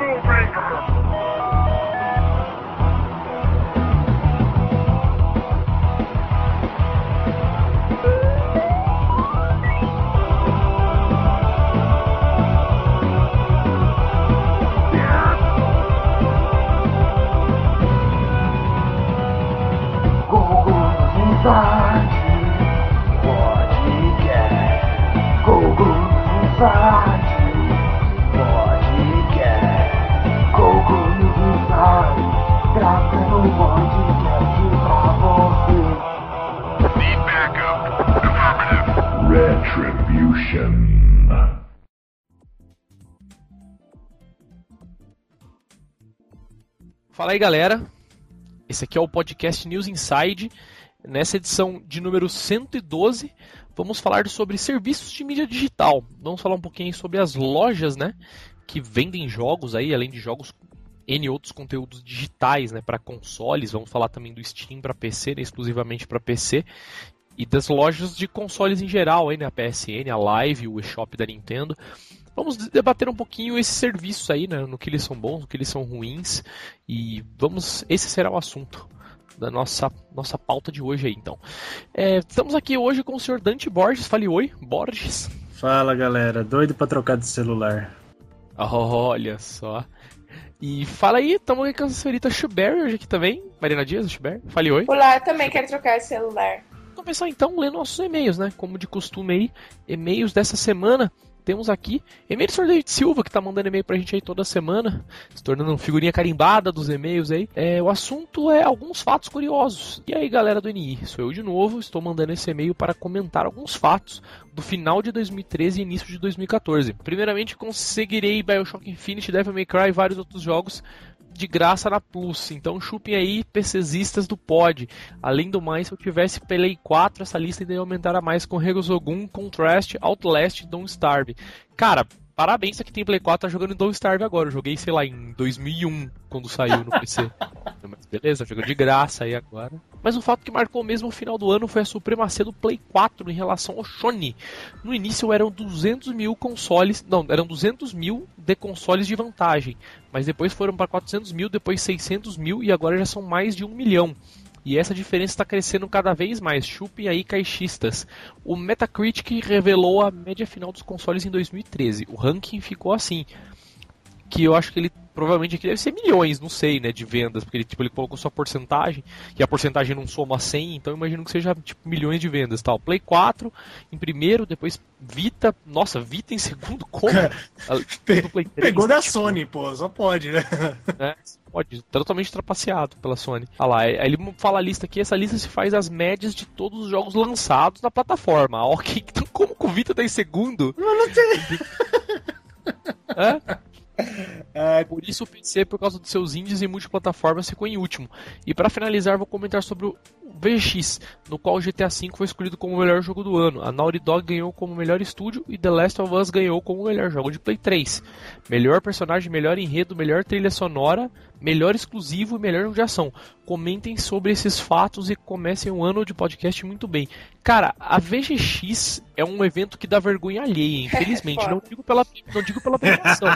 Thank you. Fala aí, galera. Esse aqui é o podcast News Inside. Nessa edição de número 112, vamos falar sobre serviços de mídia digital. Vamos falar um pouquinho sobre as lojas, né, que vendem jogos aí, além de jogos N outros conteúdos digitais, né, para consoles. Vamos falar também do Steam para PC, né, exclusivamente para PC. E das lojas de consoles em geral, aí, né, a PSN, a Live, o eShop da Nintendo. Vamos debater um pouquinho esses serviços aí, né? No que eles são bons, no que eles são ruins. E vamos. Esse será o assunto da nossa, nossa pauta de hoje aí, então. É, estamos aqui hoje com o senhor Dante Borges. Fale oi, Borges. Fala galera, doido pra trocar de celular. Olha só. E fala aí, estamos aqui com a senhorita Schubert hoje aqui também. Marina Dias, Schubert. Fale oi. Olá, eu também quero trocar de celular. Começar então lendo nossos e-mails, né? Como de costume aí, e-mails dessa semana temos aqui e-mail do Sr. David Silva, que tá mandando e-mail pra gente aí toda semana, se tornando uma figurinha carimbada dos e-mails aí. É, o assunto é alguns fatos curiosos. E aí, galera do NI, sou eu de novo, estou mandando esse e-mail para comentar alguns fatos do final de 2013 e início de 2014. Primeiramente, conseguirei Bioshock Infinite, Devil May Cry e vários outros jogos de graça na Plus. Então chupem aí PCzistas do pod. Além do mais, se eu tivesse Play 4, essa lista ainda a mais com Regozogun, Contrast, Outlast e Don't Starve. Cara, parabéns que tem Play 4 tá jogando em Don't Starve agora. Eu joguei, sei lá, em 2001, quando saiu no PC. Mas beleza, jogando de graça aí agora. Mas o fato que marcou mesmo o final do ano foi a supremacia do Play 4 em relação ao Sony. No início eram 200 mil consoles, não, eram 200 mil de consoles de vantagem, mas depois foram para 400 mil, depois 600 mil e agora já são mais de um milhão. E essa diferença está crescendo cada vez mais. Chupem aí caixistas. O Metacritic revelou a média final dos consoles em 2013. O ranking ficou assim. Que eu acho que ele provavelmente aqui deve ser milhões, não sei, né, de vendas, porque ele, tipo, ele colocou sua porcentagem, e a porcentagem não soma 100, então imagino que seja, tipo, milhões de vendas, tal. Play 4 em primeiro, depois Vita, nossa, Vita em segundo, como? Play 3, Pegou da tipo, Sony, pô, só pode, né? É, pode, totalmente trapaceado pela Sony. Olha lá, aí ele fala a lista aqui, essa lista se faz as médias de todos os jogos lançados na plataforma. Ok, então como que o Vita tá em segundo? Não, não tem... É? É, por isso o PC, por causa dos seus índices em multiplataformas, ficou em último. E para finalizar, vou comentar sobre o VX, no qual o GTA V foi escolhido como o melhor jogo do ano. A Naughty Dog ganhou como melhor estúdio e The Last of Us ganhou como o melhor jogo de Play 3. Melhor personagem, melhor enredo, melhor trilha sonora, melhor exclusivo e melhor jogo de ação. Comentem sobre esses fatos e comecem um ano de podcast muito bem. Cara, a VGX é um evento que dá vergonha alheia, infelizmente. não digo pela, não digo pela premiação.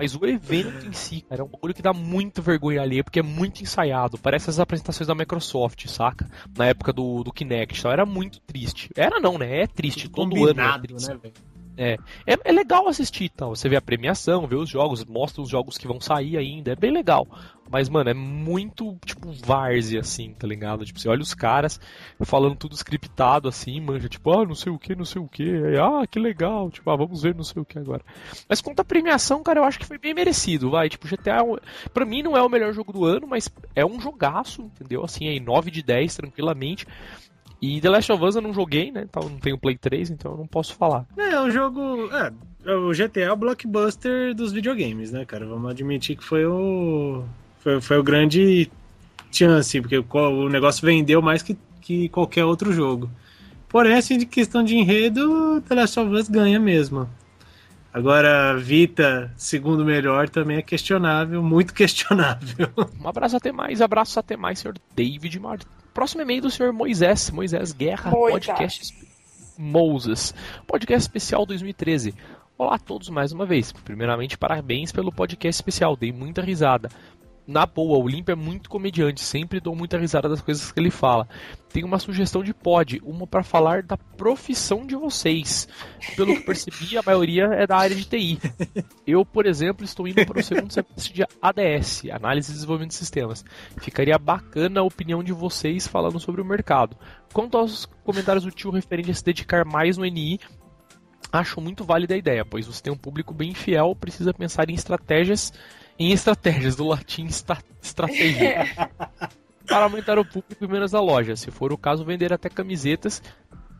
Mas o evento em si, cara, é um bagulho que dá muito vergonha alheia, porque é muito ensaiado. Parece as apresentações da Microsoft, saca? Na época do, do Kinect. Então era muito triste. Era não, né? É triste. Todo ano é triste. Né, é, é, é, legal assistir, então. Você vê a premiação, vê os jogos, mostra os jogos que vão sair ainda, é bem legal. Mas, mano, é muito, tipo, várzea, assim, tá ligado? Tipo, você olha os caras falando tudo scriptado, assim, manja, tipo, ah, não sei o que, não sei o que, ah, que legal, tipo, ah, vamos ver não sei o que agora. Mas quanto à premiação, cara, eu acho que foi bem merecido, vai. Tipo, GTA, é pra mim não é o melhor jogo do ano, mas é um jogaço, entendeu? Assim, aí, 9 de 10, tranquilamente. E The Last of Us eu não joguei, né? Então não tenho Play 3, então eu não posso falar. É, é um jogo. É, o GTA é o blockbuster dos videogames, né, cara? Vamos admitir que foi o. Foi, foi o grande chance, porque o negócio vendeu mais que, que qualquer outro jogo. Porém, assim, de questão de enredo, The Last of Us ganha mesmo. Agora, Vita, segundo melhor, também é questionável, muito questionável. Um abraço até mais, abraço até mais, senhor David Martin. Próximo e-mail do senhor Moisés, Moisés Guerra, Moisés. podcast Moses, podcast especial 2013. Olá a todos mais uma vez. Primeiramente, parabéns pelo podcast especial, dei muita risada na boa, o Limp é muito comediante, sempre dou muita risada das coisas que ele fala. Tem uma sugestão de pod, uma para falar da profissão de vocês. Pelo que percebi, a maioria é da área de TI. Eu, por exemplo, estou indo para o segundo semestre de ADS, Análise e Desenvolvimento de Sistemas. Ficaria bacana a opinião de vocês falando sobre o mercado. Quanto aos comentários do tio referente a se dedicar mais no NI, acho muito válida a ideia, pois você tem um público bem fiel, precisa pensar em estratégias em estratégias, do latim estratégia. para aumentar o público e menos a loja. Se for o caso, vender até camisetas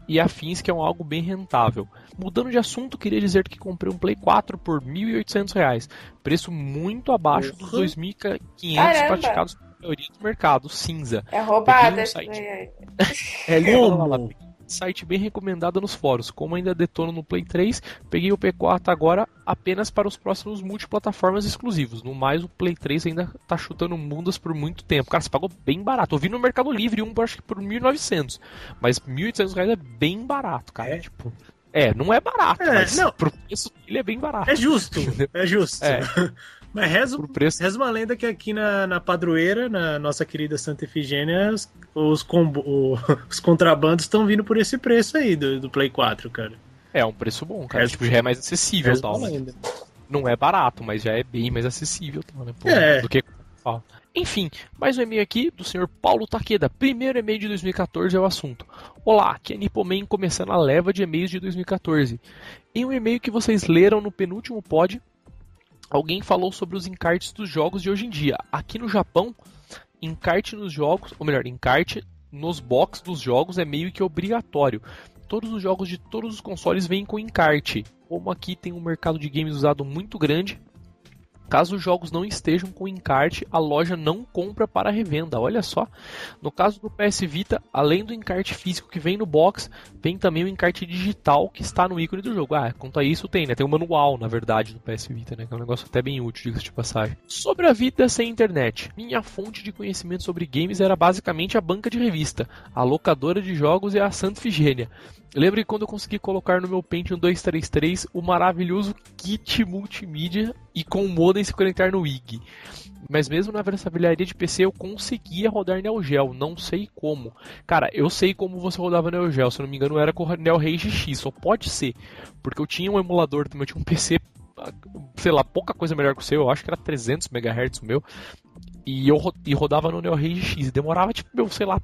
e afins, que é um algo bem rentável. Mudando de assunto, queria dizer que comprei um Play 4 por R$ 1.800, preço muito abaixo dos 2.500 praticados pela maioria do mercado cinza. É roubada. Um site... é, Como? Site bem recomendado nos fóruns. Como ainda detono no Play 3, peguei o P4 agora apenas para os próximos multiplataformas exclusivos. No mais, o Play 3 ainda tá chutando mundas por muito tempo. Cara, você pagou bem barato. Eu vi no Mercado Livre um, acho que por 1.900. Mas 1.800 reais é bem barato, cara. É. Tipo, é, não é barato, é, mas não. pro preço dele é bem barato. É justo, é justo. É. Mas reza, preço... reza uma lenda que aqui na, na padroeira, na nossa querida Santa Efigênia, os, os, combo, os contrabandos estão vindo por esse preço aí do, do Play 4, cara. É, um preço bom, cara. Reza, tipo, já é mais acessível e tal. Né? Não é barato, mas já é bem mais acessível tal, né? Pô, é. do que enfim, mais um e-mail aqui do senhor Paulo Taqueda. Primeiro e-mail de 2014 é o assunto. Olá, aqui é Nipoman começando a leva de e-mails de 2014. Em um e-mail que vocês leram no penúltimo pod, alguém falou sobre os encartes dos jogos de hoje em dia. Aqui no Japão, encarte nos jogos, ou melhor, encarte nos box dos jogos é meio que obrigatório. Todos os jogos de todos os consoles vêm com encarte. Como aqui tem um mercado de games usado muito grande, Caso os jogos não estejam com encarte, a loja não compra para revenda. Olha só. No caso do PS Vita, além do encarte físico que vem no box, vem também o encarte digital que está no ícone do jogo. Ah, quanto a isso tem, né? Tem um manual, na verdade, do PS Vita, né? Que é um negócio até bem útil, diga-se de passagem. Sobre a vida sem internet. Minha fonte de conhecimento sobre games era basicamente a banca de revista, a locadora de jogos e a Santa Figênia. Lembro que quando eu consegui colocar no meu Pentium 233 o maravilhoso kit multimídia e com o modem se conectar no IG. Mas mesmo na versatilidade de PC eu conseguia rodar Neo Geo, não sei como. Cara, eu sei como você rodava Neo Geo, se eu não me engano era com Neo Rage X, só pode ser. Porque eu tinha um emulador eu tinha um PC, sei lá, pouca coisa melhor que o seu, eu acho que era 300 MHz o meu. E eu e rodava no Neo Rage X, demorava tipo, meu, sei lá,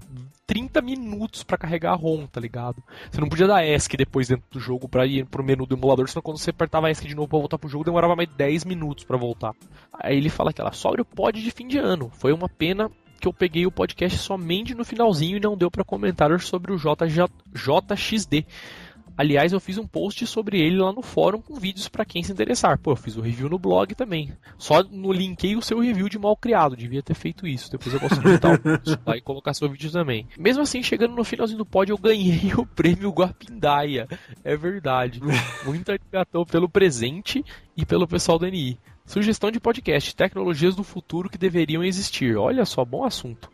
30 minutos para carregar a ROM, tá ligado? Você não podia dar ESC depois dentro do jogo para ir pro menu do emulador, senão quando você apertava ESC de novo pra voltar pro jogo, demorava mais 10 minutos para voltar. Aí ele fala que ela sobre o pod de fim de ano. Foi uma pena que eu peguei o podcast somente no finalzinho e não deu para comentar sobre o JJ, JXD. Aliás, eu fiz um post sobre ele lá no fórum com vídeos para quem se interessar. Pô, eu fiz o um review no blog também. Só no linkei o seu review de mal criado. Devia ter feito isso. Depois eu posso editar o post lá e colocar seu vídeo também. Mesmo assim, chegando no finalzinho do pod, eu ganhei o prêmio Guapindaia. É verdade. Muito obrigado pelo presente e pelo pessoal do NI. Sugestão de podcast: Tecnologias do futuro que deveriam existir. Olha só, bom assunto.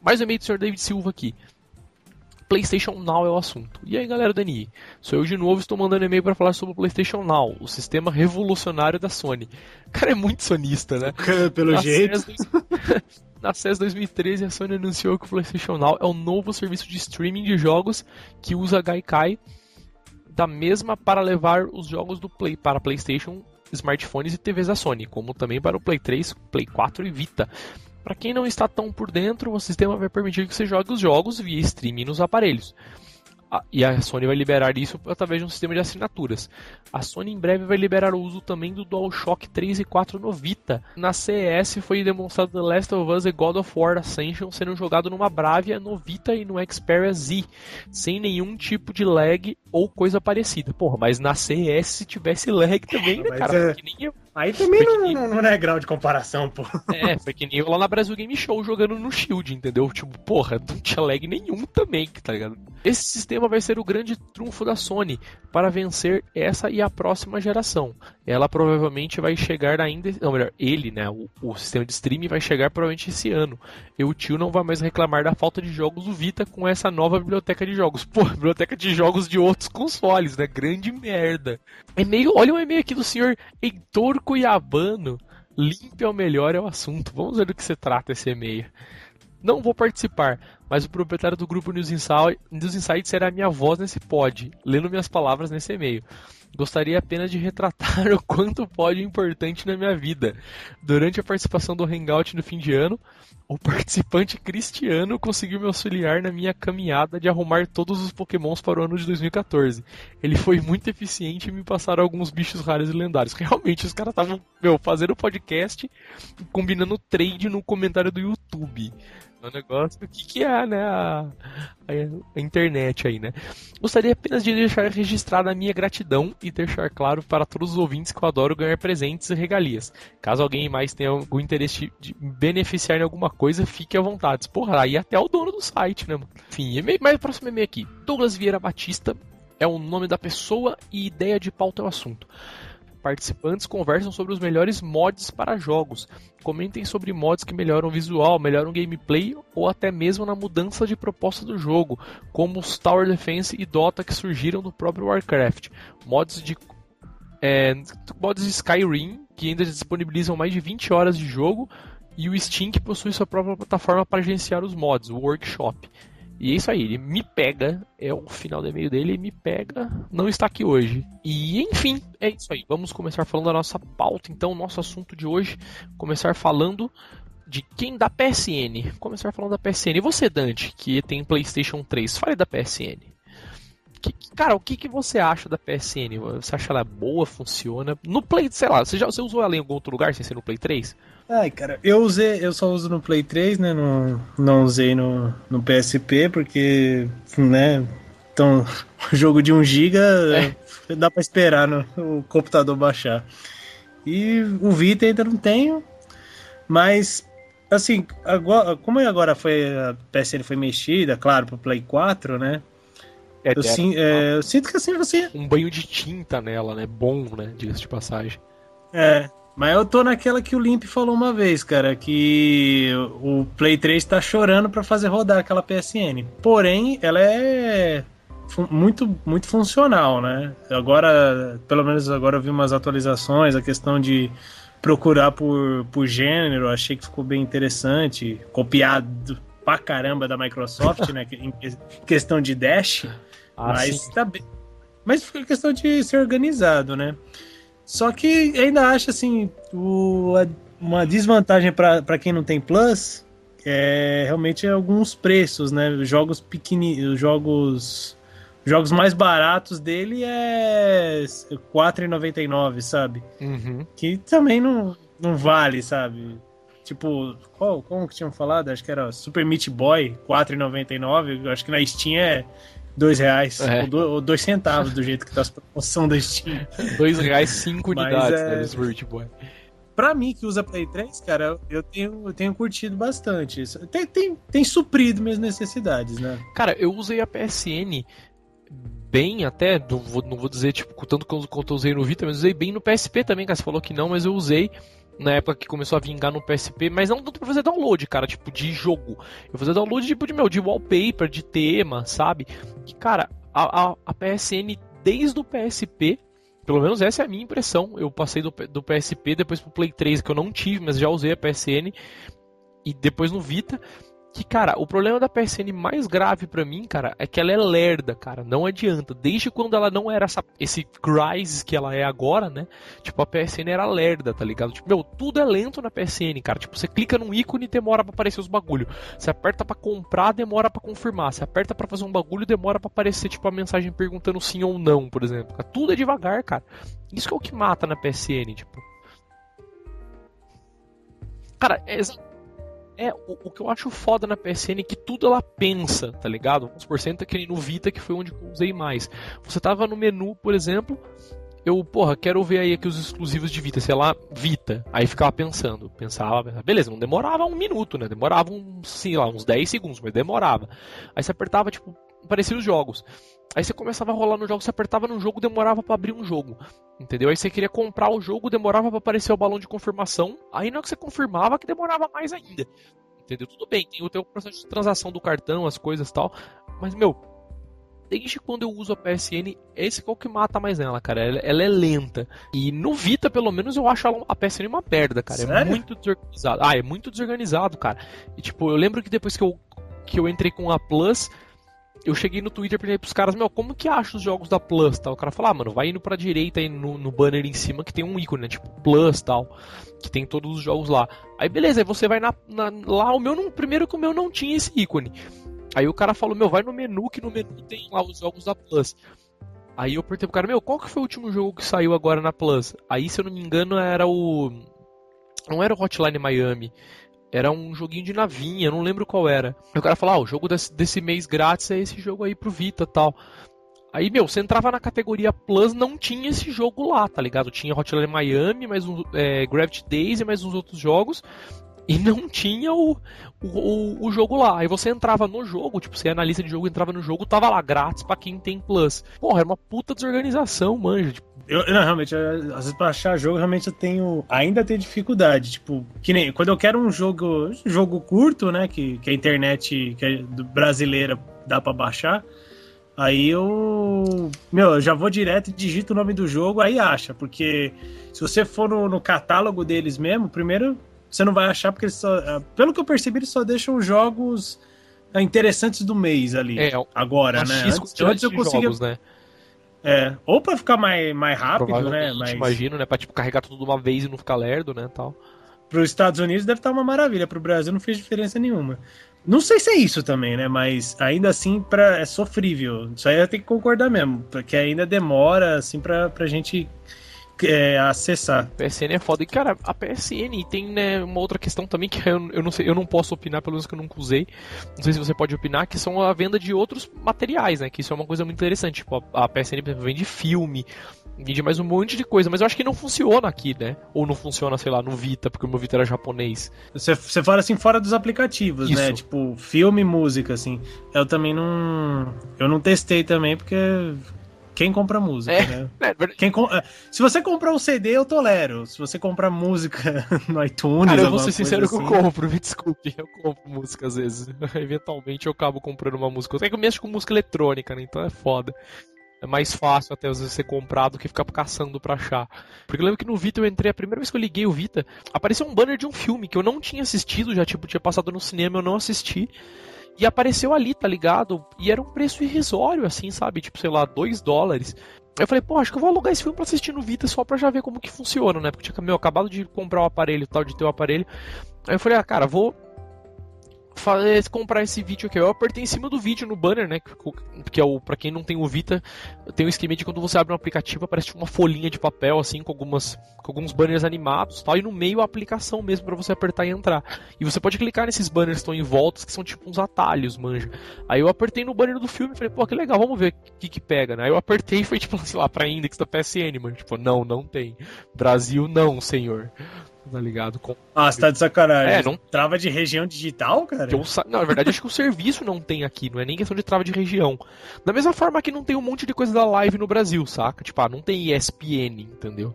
Mais um e-mail do Sr. David Silva aqui. PlayStation Now é o assunto. E aí, galera da NI? Sou eu de novo, estou mandando e-mail para falar sobre o PlayStation Now, o sistema revolucionário da Sony. O cara é muito sonista, né? Pelo Na jeito. CES, na CES 2013, a Sony anunciou que o PlayStation Now é o novo serviço de streaming de jogos que usa Gaikai da mesma para levar os jogos do Play para PlayStation, smartphones e TVs da Sony, como também para o Play 3, Play 4 e Vita. Para quem não está tão por dentro, o sistema vai permitir que você jogue os jogos via streaming nos aparelhos. Ah, e a Sony vai liberar isso através de um sistema de assinaturas. A Sony em breve vai liberar o uso também do DualShock 3 e 4 no Vita. Na CES foi demonstrado The Last of Us e God of War Ascension sendo jogado numa Bravia no Vita e no Xperia Z, sem nenhum tipo de lag ou coisa parecida. Porra, mas na CES se tivesse lag também, né, cara? É... Nem... Aí também não, não, não, é grau de comparação, pô. É, foi que nem eu lá na Brasil Game Show jogando no Shield, entendeu? Tipo, porra, não tinha lag nenhum também, tá ligado? Esse sistema vai ser o grande trunfo da Sony para vencer essa e a próxima geração. Ela provavelmente vai chegar ainda. Não, melhor, ele, né? O, o sistema de streaming vai chegar provavelmente esse ano. E o tio não vai mais reclamar da falta de jogos do Vita com essa nova biblioteca de jogos. Pô, biblioteca de jogos de outros consoles, né? Grande merda. E-mail, olha o e-mail aqui do senhor Heitor Cuiabano. Limpe ao melhor é o assunto. Vamos ver do que se trata esse e-mail. Não vou participar, mas o proprietário do grupo News, Insight, News Insight será minha voz nesse pod, lendo minhas palavras nesse e-mail. Gostaria apenas de retratar o quanto pode importante na minha vida. Durante a participação do Hangout no fim de ano, o participante Cristiano conseguiu me auxiliar na minha caminhada de arrumar todos os Pokémons para o ano de 2014. Ele foi muito eficiente em me passar alguns bichos raros e lendários. Realmente, os caras estavam fazendo podcast combinando trade no comentário do YouTube. É um negócio, o que, que é, né? A, a, internet aí, né? Gostaria apenas de deixar registrada a minha gratidão e deixar claro para todos os ouvintes que eu adoro ganhar presentes e regalias. Caso alguém mais tenha algum interesse de beneficiar em alguma coisa, fique à vontade. Porra, aí até o dono do site, né, mano? Enfim, e-mail, mais próximo e-mail aqui. Douglas Vieira Batista é o nome da pessoa e ideia de pauta é o assunto participantes conversam sobre os melhores mods para jogos. Comentem sobre mods que melhoram o visual, melhoram o gameplay ou até mesmo na mudança de proposta do jogo, como os Tower Defense e Dota que surgiram no próprio Warcraft. Mods de é, mods de Skyrim que ainda disponibilizam mais de 20 horas de jogo e o Steam que possui sua própria plataforma para gerenciar os mods, o Workshop. E é isso aí, ele me pega, é o final do e-mail dele, me pega, não está aqui hoje. E enfim, é isso aí. Vamos começar falando da nossa pauta, então, nosso assunto de hoje, começar falando de quem da PSN. Começar falando da PSN. E você, Dante, que tem PlayStation 3, fale da PSN. Que, cara, o que, que você acha da PSN? Você acha ela boa, funciona? No Play, sei lá, você já você usou ela em algum outro lugar sem ser no Play 3? Ai, cara, eu usei, eu só uso no Play 3, né? Não, não usei no, no PSP, porque, né? Então, jogo de 1 GB é. dá pra esperar no, o computador baixar. E o Vita ainda não tenho, mas assim, agora, como agora foi a PSN foi mexida, claro, pro Play 4, né? É, eu, sim, é, eu, sinto que assim você. Um banho de tinta nela, né? Bom, né? Diga-se de passagem. É. Mas eu tô naquela que o Limp falou uma vez, cara, que o Play 3 tá chorando para fazer rodar aquela PSN. Porém, ela é muito, muito funcional, né? Agora, pelo menos agora eu vi umas atualizações, a questão de procurar por, por gênero, achei que ficou bem interessante, copiado pra caramba da Microsoft, né? Em questão de Dash, ah, mas sim. tá bem. Mas foi questão de ser organizado, né? Só que ainda acho assim, o, uma desvantagem para quem não tem Plus é realmente alguns preços, né? Jogos pequeninos, jogos jogos mais baratos dele é R$ 4,99, sabe? Uhum. Que também não, não vale, sabe? Tipo, qual, como que tinham falado? Acho que era Super Meat Boy, R$ 4,99. Acho que na Steam é dois reais é. ou, do, ou, dois centavos do jeito que tá a promoção da Steam. dois reais, cinco unidades é... né, Switch Boy. Pra mim, que usa Play 3, cara, eu tenho, eu tenho curtido bastante. Tem, tem, tem suprido minhas necessidades, né? Cara, eu usei a PSN bem até, não vou, não vou dizer tipo tanto quanto eu usei no Vita, mas usei bem no PSP também, cara. Você falou que não, mas eu usei na época que começou a vingar no PSP, mas não tanto pra fazer download, cara, tipo, de jogo. Eu fazia download tipo de meu, de wallpaper, de tema, sabe? E, cara, a, a, a PSN desde o PSP, pelo menos essa é a minha impressão. Eu passei do, do PSP depois pro Play 3, que eu não tive, mas já usei a PSN. E depois no Vita que, cara, o problema da PSN mais grave para mim, cara, é que ela é lerda, cara. Não adianta. Desde quando ela não era essa, esse Crysis que ela é agora, né? Tipo, a PSN era lerda, tá ligado? Tipo, meu, tudo é lento na PSN, cara. Tipo, você clica num ícone e demora pra aparecer os bagulho. Você aperta para comprar, demora para confirmar. Você aperta para fazer um bagulho, demora para aparecer, tipo, a mensagem perguntando sim ou não, por exemplo. Tudo é devagar, cara. Isso que é o que mata na PSN, tipo. Cara, é é, o, o, que eu acho foda na PSN é que tudo ela pensa, tá ligado? Uns por cento que nem no Vita, que foi onde eu usei mais. Você tava no menu, por exemplo, eu, porra, quero ver aí aqui os exclusivos de Vita, sei lá, Vita. Aí ficava pensando, pensava, beleza, não demorava um minuto, né? Demorava uns, sei lá, uns 10 segundos, mas demorava. Aí você apertava, tipo, apareciam os jogos. Aí você começava a rolar no jogo, você apertava num jogo, demorava para abrir um jogo. Entendeu? Aí você queria comprar o jogo, demorava para aparecer o balão de confirmação. Aí não é que você confirmava que demorava mais ainda. Entendeu? Tudo bem, tem o teu processo de transação do cartão, as coisas e tal. Mas, meu, desde quando eu uso a PSN, esse é o que mata mais ela, cara. Ela, ela, é lenta. E no Vita, pelo menos, eu acho a PSN uma merda, cara. É Sério? É muito desorganizado. Ah, é muito desorganizado, cara. E tipo, eu lembro que depois que eu, que eu entrei com a Plus, eu cheguei no Twitter e pros caras, meu, como que acha os jogos da Plus tal? O cara falou, ah, mano, vai indo pra direita aí no, no banner em cima que tem um ícone, né? Tipo, Plus tal. Que tem todos os jogos lá. Aí beleza, aí você vai na, na lá, o meu não. Primeiro que o meu não tinha esse ícone. Aí o cara falou, meu, vai no menu, que no menu tem lá os jogos da Plus. Aí eu perguntei pro cara, meu, qual que foi o último jogo que saiu agora na Plus? Aí, se eu não me engano, era o. Não era o Hotline Miami. Era um joguinho de navinha, não lembro qual era. Aí o cara falou, ah, o jogo desse, desse mês grátis é esse jogo aí pro Vita tal. Aí, meu, você entrava na categoria Plus, não tinha esse jogo lá, tá ligado? Tinha Hotline Miami, mais um é, Gravity Days e mais uns outros jogos. E não tinha o, o, o, jogo lá. Aí você entrava no jogo, tipo, você analista de jogo, entrava no jogo, tava lá grátis para quem tem Plus. Porra, era uma puta desorganização, manja. Tipo, eu, não, realmente, eu, às vezes pra achar jogo, realmente eu tenho. Ainda tenho dificuldade. Tipo, que nem quando eu quero um jogo jogo curto, né? Que, que a internet que é brasileira dá para baixar. Aí eu. Meu, eu já vou direto e digito o nome do jogo, aí acha. Porque se você for no, no catálogo deles mesmo, primeiro você não vai achar, porque eles só. Ah, pelo que eu percebi, eles só deixam jogos ah, interessantes do mês ali. É, agora, né? Antes, antes eu conseguia. Jogos, né? É, ou pra ficar mais, mais rápido, né? Mas... Imagino, né? Pra tipo, carregar tudo de uma vez e não ficar lerdo, né? Tal. Para os Estados Unidos deve estar uma maravilha, para o Brasil não fez diferença nenhuma. Não sei se é isso também, né? Mas ainda assim pra, é sofrível. Isso aí eu tenho que concordar mesmo, porque ainda demora assim para a gente é, acessar. PSN é foda. E, cara, a PSN tem né, uma outra questão também que eu, eu, não sei, eu não posso opinar, pelo menos que eu nunca usei. Não sei se você pode opinar, que são a venda de outros materiais, né? Que isso é uma coisa muito interessante. Tipo, a, a PSN vende filme, vende mais um monte de coisa, mas eu acho que não funciona aqui, né? Ou não funciona, sei lá, no Vita, porque o meu Vita era japonês. Você, você fala assim fora dos aplicativos, né? isso. né? Tipo, filme música, assim. Eu também não. Eu não testei também, porque quem compra música, é, né? É, Quem com... É, se você comprar um CD, eu tolero. Se você comprar música no iTunes. Cara, eu vou ser sincero assim... que eu assim- compro, me desculpe. Eu compro música às vezes. Eventualmente eu acabo comprando uma música. Eu tenho que mexer com música eletrônica, né? Então é foda. É mais fácil até às vezes ser comprado do que ficar caçando pra achar. Porque eu lembro que no Vita eu entrei, a primeira vez que eu liguei o Vita, apareceu um banner de um filme que eu não tinha assistido, já tipo, tinha passado no cinema, eu não assisti. E apareceu ali, tá ligado? E era um preço irrisório, assim, sabe? Tipo, sei lá, 2 dólares. Eu falei, pô, acho que eu vou alugar esse filme pra assistir no Vita só pra já ver como que funciona, né? Porque tinha meu, acabado de comprar o um aparelho tal, de ter o um aparelho. Aí eu falei, ah, cara, vou fazer, comprar esse vídeo aqui. Eu apertei em cima do vídeo no banner, né? Que é o, pra quem não tem o Vita, tem um esquema de quando você abre um aplicativo, aparece tipo uma folhinha de papel, assim, com algumas com alguns banners animados tal, e no meio a aplicação mesmo para você apertar e entrar. E você pode clicar nesses banners que estão em volta, que são tipo uns atalhos, manja. Aí eu apertei no banner do filme e falei, pô, que legal, vamos ver o que que pega, né? Aí eu apertei e foi tipo, sei lá, pra index da PSN, mano. Tipo, não, não tem. Brasil, não, senhor tá ligado? Com... Ah, você tá de sacanagem. É, não... Trava de região digital, cara? Eu, não, na verdade, acho que o serviço não tem aqui, não é nem questão de trava de região. Da mesma forma que não tem um monte de coisa da live no Brasil, saca? Tipo, ah, não tem ESPN, entendeu?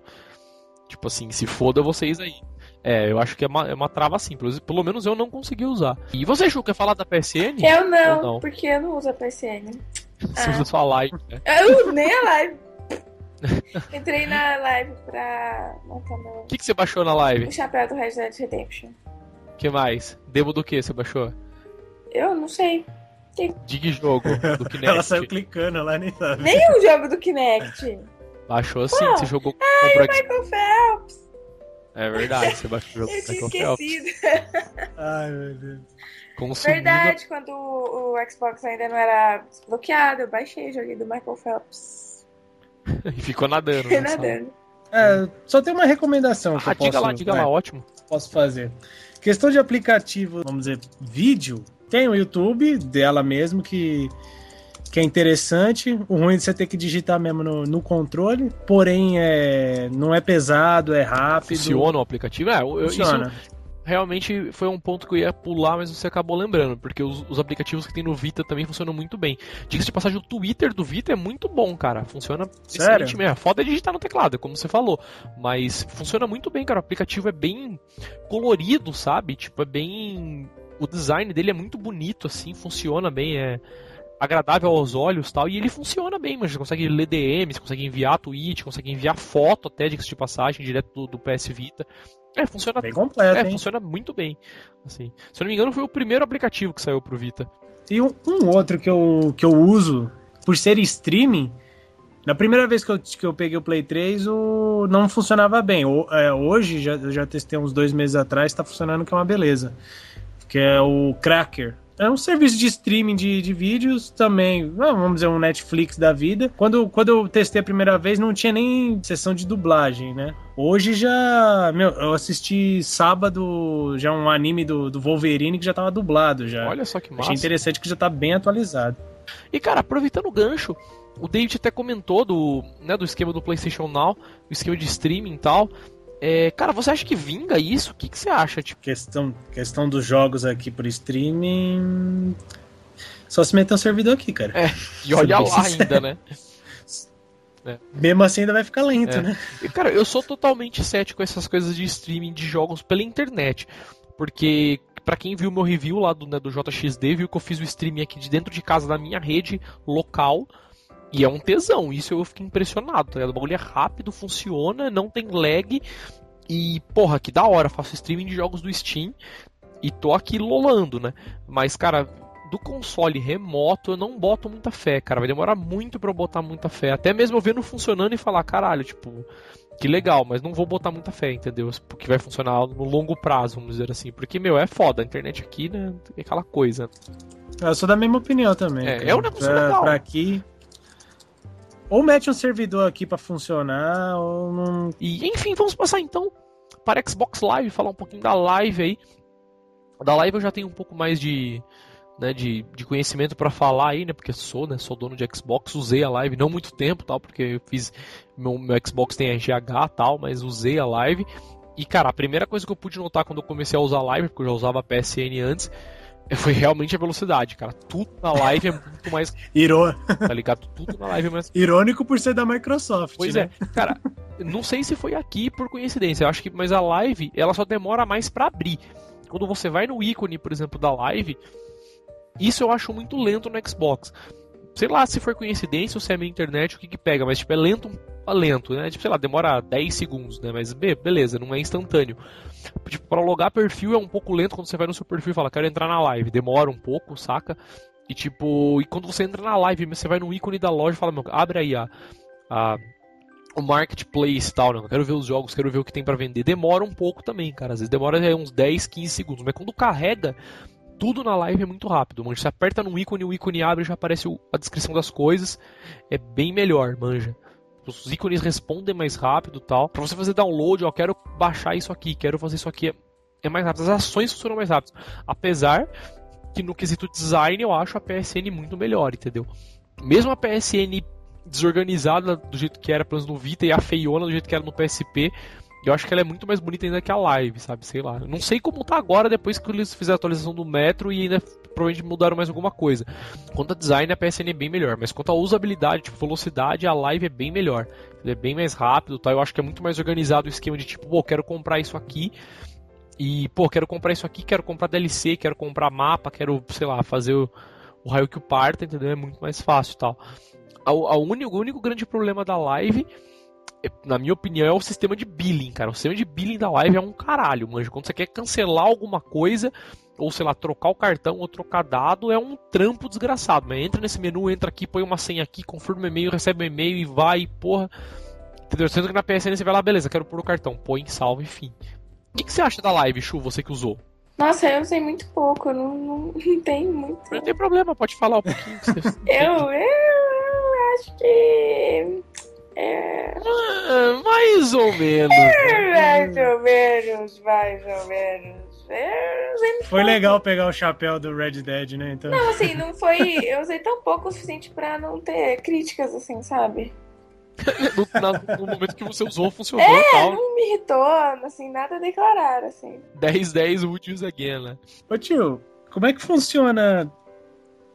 Tipo assim, se foda vocês aí. É, eu acho que é uma, é uma trava assim, pelo, pelo menos eu não consegui usar. E você, Ju, quer falar da PSN? Eu não, não? porque eu não uso a PSN. Você ah. usa sua live, né? Eu nem a live. Entrei na live pra montar meu. O que, que você baixou na live? O chapéu do Red Dead Redemption. O que mais? Demo do que você baixou? Eu não sei. Tem... Dig jogo do Kinect. Ela saiu clicando lá, nem sabe. Nem o jogo do Kinect. Baixou assim, Pô. você jogou. Ai, comprou... Michael Phelps. É verdade, você baixou o jogo do Michael Phelps. Ai, meu Deus. Consumindo... Verdade, quando o, o Xbox ainda não era bloqueado, eu baixei o jogo do Michael Phelps. e ficou nadando. Né, nadando. É, só tem uma recomendação que ah, eu posso... diga lá, diga lá, ótimo. Posso fazer. Questão de aplicativo, vamos dizer, vídeo, tem o YouTube dela mesmo que, que é interessante. O ruim é de você ter que digitar mesmo no, no controle, porém é, não é pesado, é rápido. Funciona o aplicativo? É, eu, Funciona. Isso, realmente foi um ponto que eu ia pular, mas você acabou lembrando, porque os, os aplicativos que tem no Vita também funcionam muito bem. Diga-se de passagem, o Twitter do Vita é muito bom, cara. Funciona Sério? excelente mesmo. Foda é digitar no teclado, como você falou. Mas funciona muito bem, cara. O aplicativo é bem colorido, sabe? Tipo, é bem. O design dele é muito bonito, assim, funciona bem, é agradável aos olhos tal, e ele funciona bem, mas você consegue ler DM, você consegue enviar tweet, consegue enviar foto até, diga-se de passagem, direto do, do PS Vita. É, funciona Bem completo, é, hein? funciona muito bem. Assim. Se eu não me engano, foi o primeiro aplicativo que saiu pro Vita. E um, um outro que eu, que eu uso, por ser streaming, na primeira vez que eu, que eu peguei o Play 3, o, não funcionava bem. O- é, hoje, já, eu já testei uns dois meses atrás, tá funcionando que é uma beleza. Que é o Cracker. É um serviço de streaming de, de vídeos também, ah, vamos dizer, um Netflix da vida. Quando, quando eu testei a primeira vez, não tinha nem sessão de dublagem, né? Hoje já. Meu, eu assisti sábado já um anime do, do Wolverine que já tava dublado já. Olha só que Achei massa. interessante que já tá bem atualizado. E cara, aproveitando o gancho, o David até comentou do, né, do esquema do PlayStation Now, o esquema de streaming e tal. É, cara, você acha que vinga isso? O que, que você acha? Tipo, Questão, questão dos jogos aqui por streaming. Só se meter um servidor aqui, cara. É, e olha lá ainda, né? Mesmo assim ainda vai ficar lento, É. né? E, cara, eu sou totalmente cético com essas coisas de streaming de jogos pela internet. Porque, pra quem viu meu review lá do, né, do JXD, viu que eu fiz o streaming aqui de dentro de casa da minha rede local. E é um tesão, isso eu fiquei impressionado, tá ligado? O bagulho é rápido, funciona, não tem lag. E, porra, que da hora, faço streaming de jogos do Steam e tô aqui lolando, né? Mas, cara, do console remoto eu não boto muita fé, cara. Vai demorar muito pra eu botar muita fé. Até mesmo eu vendo funcionando e falar, caralho, tipo, que legal, mas não vou botar muita fé, entendeu? Porque vai funcionar no longo prazo, vamos dizer assim. Porque, meu, é foda. A internet aqui, né, é aquela coisa. Eu sou da mesma opinião também. É, cara. é um negócio pra, legal. pra aqui. Ou mete um servidor aqui pra funcionar, ou não. E, enfim, vamos passar então para Xbox Live, falar um pouquinho da live aí. Da live eu já tenho um pouco mais de, né, de, de conhecimento pra falar aí, né? Porque sou, né? Sou dono de Xbox, usei a live não muito tempo, tal, porque eu fiz meu, meu Xbox tem RGH, tal, mas usei a live. E cara, a primeira coisa que eu pude notar quando eu comecei a usar a live, porque eu já usava a PSN antes, foi realmente a velocidade, cara. Tudo na live é muito mais, Irô... tá ligado? Tudo na live é mais Irônico por ser da Microsoft. Pois né? é, cara, não sei se foi aqui por coincidência, eu acho que, mas a live, ela só demora mais pra abrir. Quando você vai no ícone, por exemplo, da live, isso eu acho muito lento no Xbox. Sei lá se foi coincidência ou se é minha internet, o que que pega, mas tipo, é lento, é lento, né? Tipo, sei lá, demora 10 segundos, né? Mas be- beleza, não é instantâneo. Tipo, pra logar perfil é um pouco lento quando você vai no seu perfil e fala, quero entrar na live. Demora um pouco, saca? E tipo, e quando você entra na live, você vai no ícone da loja e fala, meu, abre aí a, a o marketplace e tal, né? Eu quero ver os jogos, quero ver o que tem pra vender. Demora um pouco também, cara. Às vezes demora uns 10, 15 segundos. Mas quando carrega, tudo na live é muito rápido, manja. Você aperta no ícone, o ícone abre já aparece a descrição das coisas. É bem melhor, manja. Os ícones respondem mais rápido tal. Pra você fazer download, ó, quero baixar isso aqui, quero fazer isso aqui. É, é mais rápido. As ações funcionam mais rápido. Apesar que no quesito design eu acho a PSN muito melhor, entendeu? Mesmo a PSN desorganizada do jeito que era, pelo menos no Vita, e a feiona do jeito que era no PSP, eu acho que ela é muito mais bonita ainda que a Live, sabe? Sei lá. Eu não sei como tá agora depois que eles fizeram a atualização do Metro e ainda provavelmente mudaram mais alguma coisa. Quanto a design, a PSN é bem melhor, mas quanto a usabilidade, tipo, velocidade, a Live é bem melhor. Ele é bem mais rápido, tá? Eu acho que é muito mais organizado o esquema de tipo, pô, quero comprar isso aqui. E, pô, quero comprar isso aqui, quero comprar DLC, quero comprar mapa, quero, sei lá, fazer o, o raio que o parta, entendeu? É muito mais fácil tal. A único, o único grande problema da live, é, na minha opinião, é o sistema de billing, cara. O sistema de billing da live é um caralho, manja. Quando você quer cancelar alguma coisa, ou sei lá, trocar o cartão ou trocar dado, é um trampo desgraçado. Mas entra nesse menu, entra aqui, põe uma senha aqui, confirma o e-mail, recebe o e-mail e vai, porra. Entendeu? Sendo que na PSN você vai lá, beleza, quero pôr o cartão, põe, salva, enfim. O que, que você acha da live, Chu, você que usou? Nossa, eu usei muito pouco, eu não, não, não tem muito. Não tem problema, pode falar um pouquinho. Que você... Eu, eu, eu acho que. É, Ah, mais ou menos. mais ou menos, mais ou menos. Muito Foi pouco. legal pegar o chapéu do Red Dead, né? Então. Não, assim, não foi. Eu usei tão pouco o suficiente pra não ter críticas, assim, sabe? no, na, no, momento que você usou, funcionou é, tal. não me irritou, assim, nada a declarar, assim. 10, 10, would use again, né? Ô tio, como é que funciona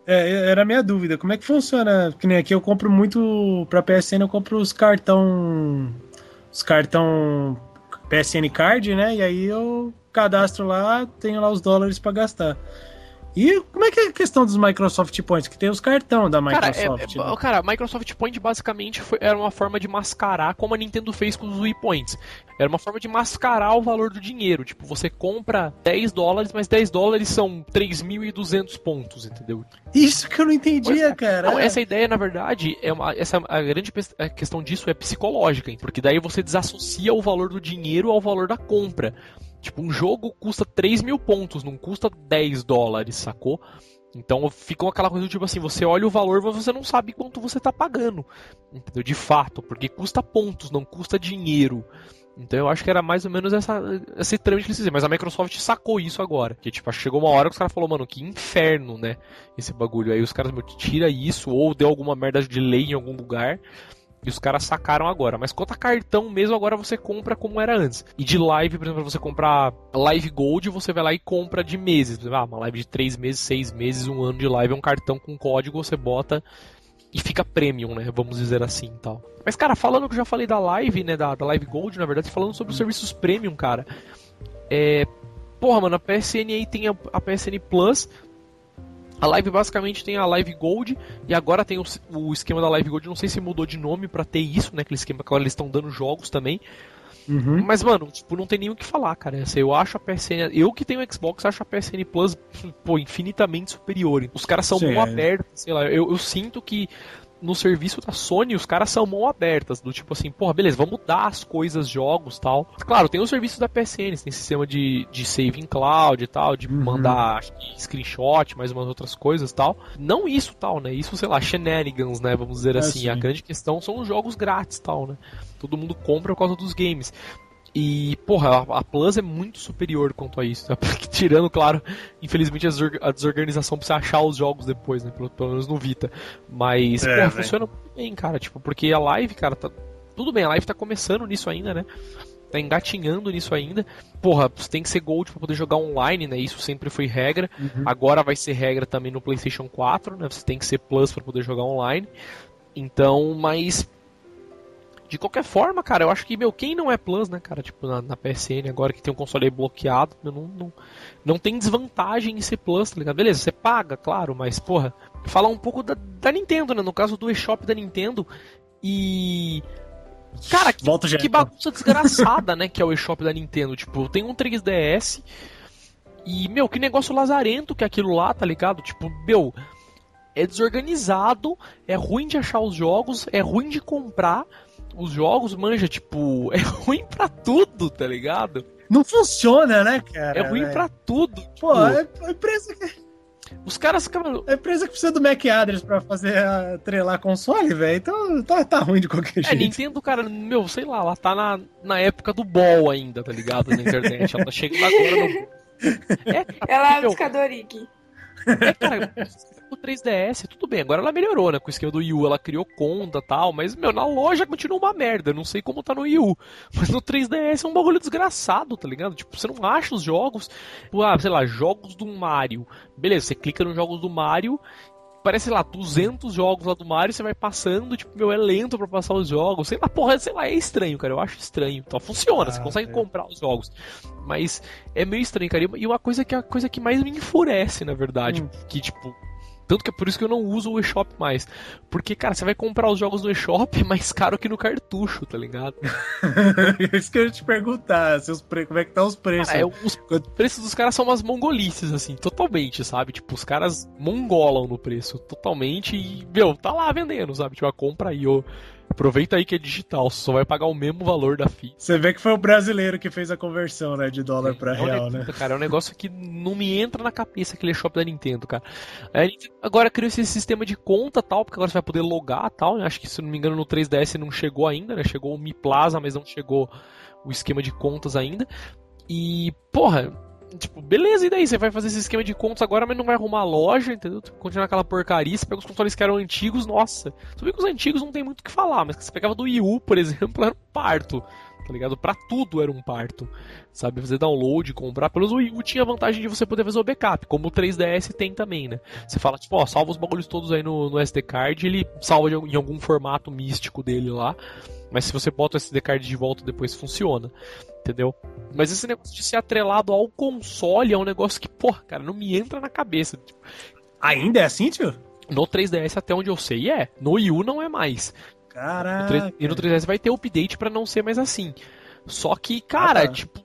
é, era a minha dúvida. Como é que funciona? Que nem aqui eu compro muito pra PSN, eu compro os cartão. Os cartão PSN Card, né? E aí eu cadastro lá, tenho lá os dólares para gastar. E como é que é a questão dos Microsoft Points? Que tem os cartão da Microsoft. Cara, é, é, cara Microsoft Point basicamente foi, era uma forma de mascarar, como a Nintendo fez com os Wii Points. Era uma forma de mascarar o valor do dinheiro. Tipo, você compra 10 dólares, mas 10 dólares são 3.200 pontos, entendeu? Isso que eu não entendia, é. cara. Não, essa ideia, na verdade, é uma, essa, a grande a questão disso é psicológica, hein? porque daí você desassocia o valor do dinheiro ao valor da compra. Tipo, um jogo custa 3 mil pontos, não custa 10 dólares, sacou? Então fica aquela coisa do tipo assim, você olha o valor, mas você não sabe quanto você tá pagando. Entendeu? De fato, porque custa pontos, não custa dinheiro. Então eu acho que era mais ou menos essa, esse trâmite que eles fizeram. Mas a Microsoft sacou isso agora. Que tipo, chegou uma hora que os caras falaram, mano, que inferno, né? Esse bagulho. Aí os caras, meu, tira isso, ou deu alguma merda de lei em algum lugar. E os caras sacaram agora. Mas quanto a cartão mesmo, agora você compra como era antes. E de live, por exemplo, você comprar Live Gold, você vai lá e compra de meses. Ah, uma live de 3 meses, 6 meses, um ano de live é um cartão com código, você bota e fica premium, né? Vamos dizer assim e tal. Mas, cara, falando que eu já falei da live, né? Da, da Live Gold, na verdade, falando sobre os serviços premium, cara. É. Porra, mano, a PSN aí tem a, a PSN Plus, a Live basicamente tem a Live Gold e agora tem o, o, esquema da Live Gold. Não sei se mudou de nome para ter isso, né? Aquele esquema que agora eles estão dando jogos também. Uhum. Mas, mano, tipo, não tem nem o que falar, cara. Eu acho a PSN. Eu que tenho Xbox, acho a PSN Plus, pô, infinitamente superior. Os caras são Sim, mão é. aberta, sei lá. Eu, eu sinto que no serviço da Sony, os caras são mão abertas, do tipo assim, porra, beleza, vamos dar as coisas, jogos tal. Claro, tem o serviço da PSN, tem sistema de, de save em cloud e tal, de uhum. mandar screenshot, mais umas outras coisas tal. Não isso tal, né? Isso, sei lá, shenanigans, né? Vamos dizer é, assim. Sim. A grande questão são os jogos grátis tal, né? Todo mundo compra por causa dos games. E, porra, a, Plus é muito superior quanto a isso. Tirando, claro, infelizmente a desorganização pra você achar os jogos depois, né? Pelo, pelo menos no Vita. Mas, é, porra, funciona muito bem, cara. Tipo, porque a live, cara, tá. Tudo bem, a live tá começando nisso ainda, né? Tá engatinhando nisso ainda. Porra, você tem que ser Gold pra poder jogar online, né? Isso sempre foi regra. Uhum. Agora vai ser regra também no PlayStation 4, né? Você tem que ser Plus para poder jogar online. Então, mas de qualquer forma, cara, eu acho que, meu, quem não é Plus, né, cara, tipo, na, na PSN agora que tem um console bloqueado, meu, não, não, não tem desvantagem em ser Plus, tá ligado? Beleza, você paga, claro, mas, porra, falar um pouco da, da Nintendo, né, no caso do eShop da Nintendo e... Cara, que, Volta que bagunça desgraçada, né, que é o eShop da Nintendo. Tipo, tem um 3DS e, meu, que negócio lazarento que é aquilo lá, tá ligado? Tipo, meu, é desorganizado, é ruim de achar os jogos, é ruim de comprar os jogos, manja, tipo, é ruim pra tudo, tá ligado? Não funciona, né, cara? É ruim é. pra tudo. Pô, tipo... é a empresa que. Os caras. Cara... A empresa que precisa do Mac Address pra fazer a trelar console, velho. Então tá, tá ruim de qualquer é, jeito. É, Nintendo, cara, meu, sei lá, ela tá na, na época do ball ainda, tá ligado? Na internet. ela tá chegando agora no. É, ela é a Piscadoric. É, cara, o 3DS, tudo bem, agora ela melhorou, né? Com o esquema do Wii U, ela criou conta e tal, mas, meu, na loja continua uma merda. Não sei como tá no Wii U. Mas no 3DS é um bagulho desgraçado, tá ligado? Tipo, você não acha os jogos. Tipo, ah, sei lá, jogos do Mario. Beleza, você clica nos jogos do Mario parece, lá, 200 jogos lá do Mario, você vai passando, tipo, meu, é lento pra passar os jogos. Sei lá, porra, sei lá, é estranho, cara. Eu acho estranho. Então funciona, ah, você consegue é. comprar os jogos. Mas é meio estranho, cara. E uma coisa que é a coisa que mais me enfurece, na verdade. Hum. Que, tipo, tanto que é por isso que eu não uso o eShop mais. Porque, cara, você vai comprar os jogos no eShop é mais caro que no cartucho, tá ligado? isso que eu ia te perguntar, seus pre... como é que tá os preços? é, os preços dos caras são umas mongolices, assim, totalmente, sabe? Tipo, os caras mongolam no preço, totalmente, e, meu, tá lá vendendo, sabe? Tipo, a compra aí, ô. Aproveita aí que é digital, só vai pagar o mesmo valor da FII. Você vê que foi o brasileiro que fez a conversão, né, de dólar para é real, um, né? Cara, é um negócio que não me entra na cabeça aquele shop da Nintendo, cara. agora criou esse sistema de conta tal, porque agora você vai poder logar tal, né? Acho que se não me engano no 3DS não chegou ainda, né? Chegou o Mi Plaza, mas não chegou o esquema de contas ainda. E, porra, Tipo, beleza, e daí? Você vai fazer esse esquema de contas agora, mas não vai arrumar loja, entendeu? Continuar aquela porcaria, você pega os consoles que eram antigos, nossa. Você vê que os antigos não tem muito o que falar, mas que você pegava do Wii U, por exemplo, era um parto. Tá ligado? Pra tudo era um parto. Sabe? Fazer download, comprar. Pelo menos o Wii U tinha a vantagem de você poder fazer o backup, como o 3DS tem também, né? Você fala, tipo, ó, salva os bagulhos todos aí no, no SD card, ele salva em algum formato místico dele lá. Mas se você bota o SD card de volta depois funciona entendeu? Mas esse negócio de ser atrelado ao console é um negócio que, porra, cara, não me entra na cabeça. Tipo, Ainda é assim, tio? No 3DS, até onde eu sei, é. No Wii U não é mais. Caraca. E no 3DS vai ter update para não ser mais assim. Só que, cara, ah, tá. tipo,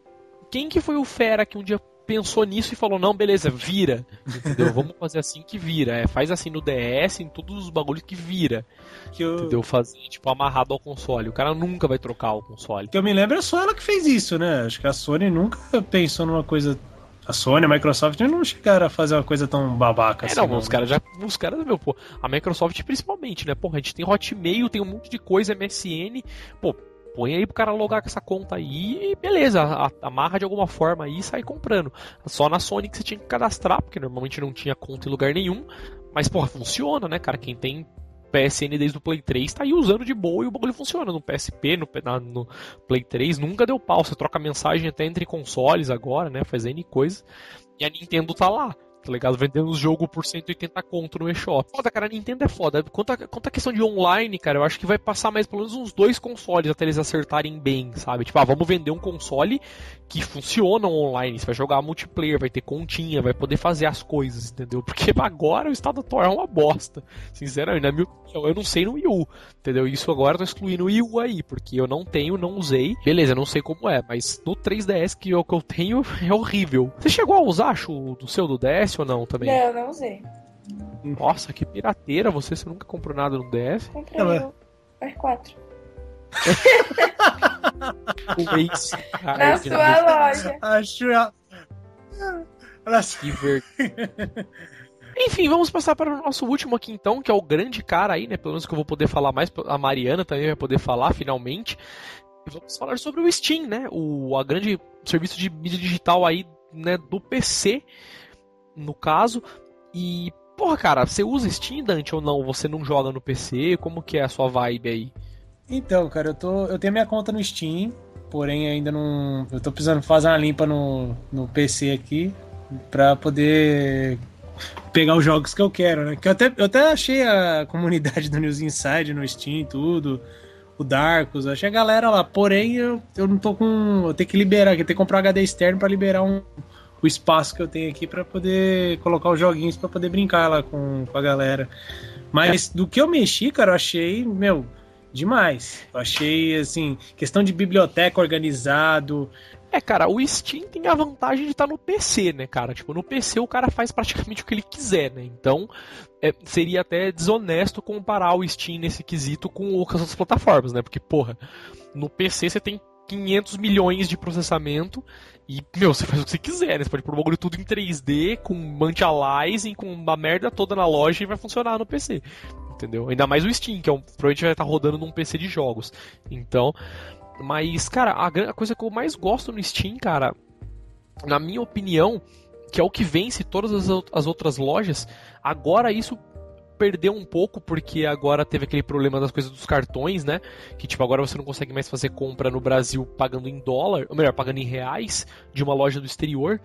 quem que foi o fera que um dia pensou nisso e falou, não, beleza, vira. Entendeu? Vamos fazer assim que vira. É, faz assim no DS, em todos os bagulhos que vira. Que eu... Entendeu? Fazer, tipo, amarrado ao console. O cara nunca vai trocar o console. Que eu me lembro é só ela que fez isso, né? Acho que a Sony nunca pensou numa coisa a Sony, a Microsoft não chegaram a fazer uma coisa tão babaca é, assim. Não, não, os caras já. Os caras, meu, pô, a Microsoft principalmente, né? Porra, a gente tem Hotmail, tem um monte de coisa, MSN. Pô, põe aí pro cara logar com essa conta aí e beleza, amarra de alguma forma aí e sai comprando. Só na Sony que você tinha que cadastrar, porque normalmente não tinha conta em lugar nenhum. Mas, porra, funciona, né, cara? Quem tem PSN desde o Play 3 tá aí usando de boa e o bagulho funciona. No PSP, no, na, no Play 3, nunca deu pau. Você troca mensagem até entre consoles agora, né? Faz N coisa. E a Nintendo tá lá tá ligado? Vendendo os jogos por 180 conto no eShop. Foda, cara, a Nintendo é foda. Quanto a, quanto a questão de online, cara, eu acho que vai passar mais pelo menos uns dois consoles até eles acertarem bem, sabe? Tipo, ah, vamos vender um console que funciona online. Você vai jogar multiplayer, vai ter continha, vai poder fazer as coisas, entendeu? Porque agora o estado atual é uma bosta. Sinceramente, na minha opinião, eu não sei no Wii U, entendeu? Isso agora eu tô excluindo o Wii U aí, porque eu não tenho, não usei. Beleza, não sei como é, mas no 3DS que eu, que eu tenho é horrível. Você chegou a usar, acho, do seu do DS ou não também? Não, não usei. Nossa, que pirateira você, você nunca comprou nada no DS? Comprei é. R4. o Ace. Na sua loja. Acho. Que ver... Enfim, vamos passar para o nosso último aqui então, que é o grande cara aí, né? Pelo menos que eu vou poder falar mais. A Mariana também vai poder falar finalmente. E vamos falar sobre o Steam, né? O a grande serviço de mídia digital aí, né, do PC, no caso. E, porra, cara, você usa Steam, Dante, ou não? Você não joga no PC? Como que é a sua vibe aí? Então, cara, eu tô. Eu tenho minha conta no Steam, porém ainda não. Eu tô precisando fazer uma limpa no, no PC aqui pra poder pegar os jogos que eu quero, né? Que eu até, eu até achei a comunidade do News Inside no Steam tudo. O Darkus, achei a galera lá. Porém, eu, eu não tô com. Eu tenho que liberar, eu tenho que comprar um HD externo para liberar um, o espaço que eu tenho aqui para poder colocar os joguinhos para poder brincar lá com, com a galera. Mas do que eu mexi, cara, eu achei, meu, demais. Eu achei, assim, questão de biblioteca organizado. É, cara, o Steam tem a vantagem de estar tá no PC, né, cara? Tipo, no PC o cara faz praticamente o que ele quiser, né? Então, é, seria até desonesto comparar o Steam nesse quesito com outras outras plataformas, né? Porque, porra, no PC você tem 500 milhões de processamento e, meu, você faz o que você quiser, né? Você pode pôr o bagulho tudo em 3D, com anti-aliasing, com uma merda toda na loja e vai funcionar no PC. Entendeu? Ainda mais o Steam, que é um, provavelmente vai estar rodando num PC de jogos. Então, mas, cara, a, a coisa que eu mais gosto no Steam, cara, na minha opinião, que é o que vence todas as, as outras lojas, agora isso perdeu um pouco porque agora teve aquele problema das coisas dos cartões, né? Que tipo, agora você não consegue mais fazer compra no Brasil pagando em dólar, ou melhor, pagando em reais de uma loja do exterior.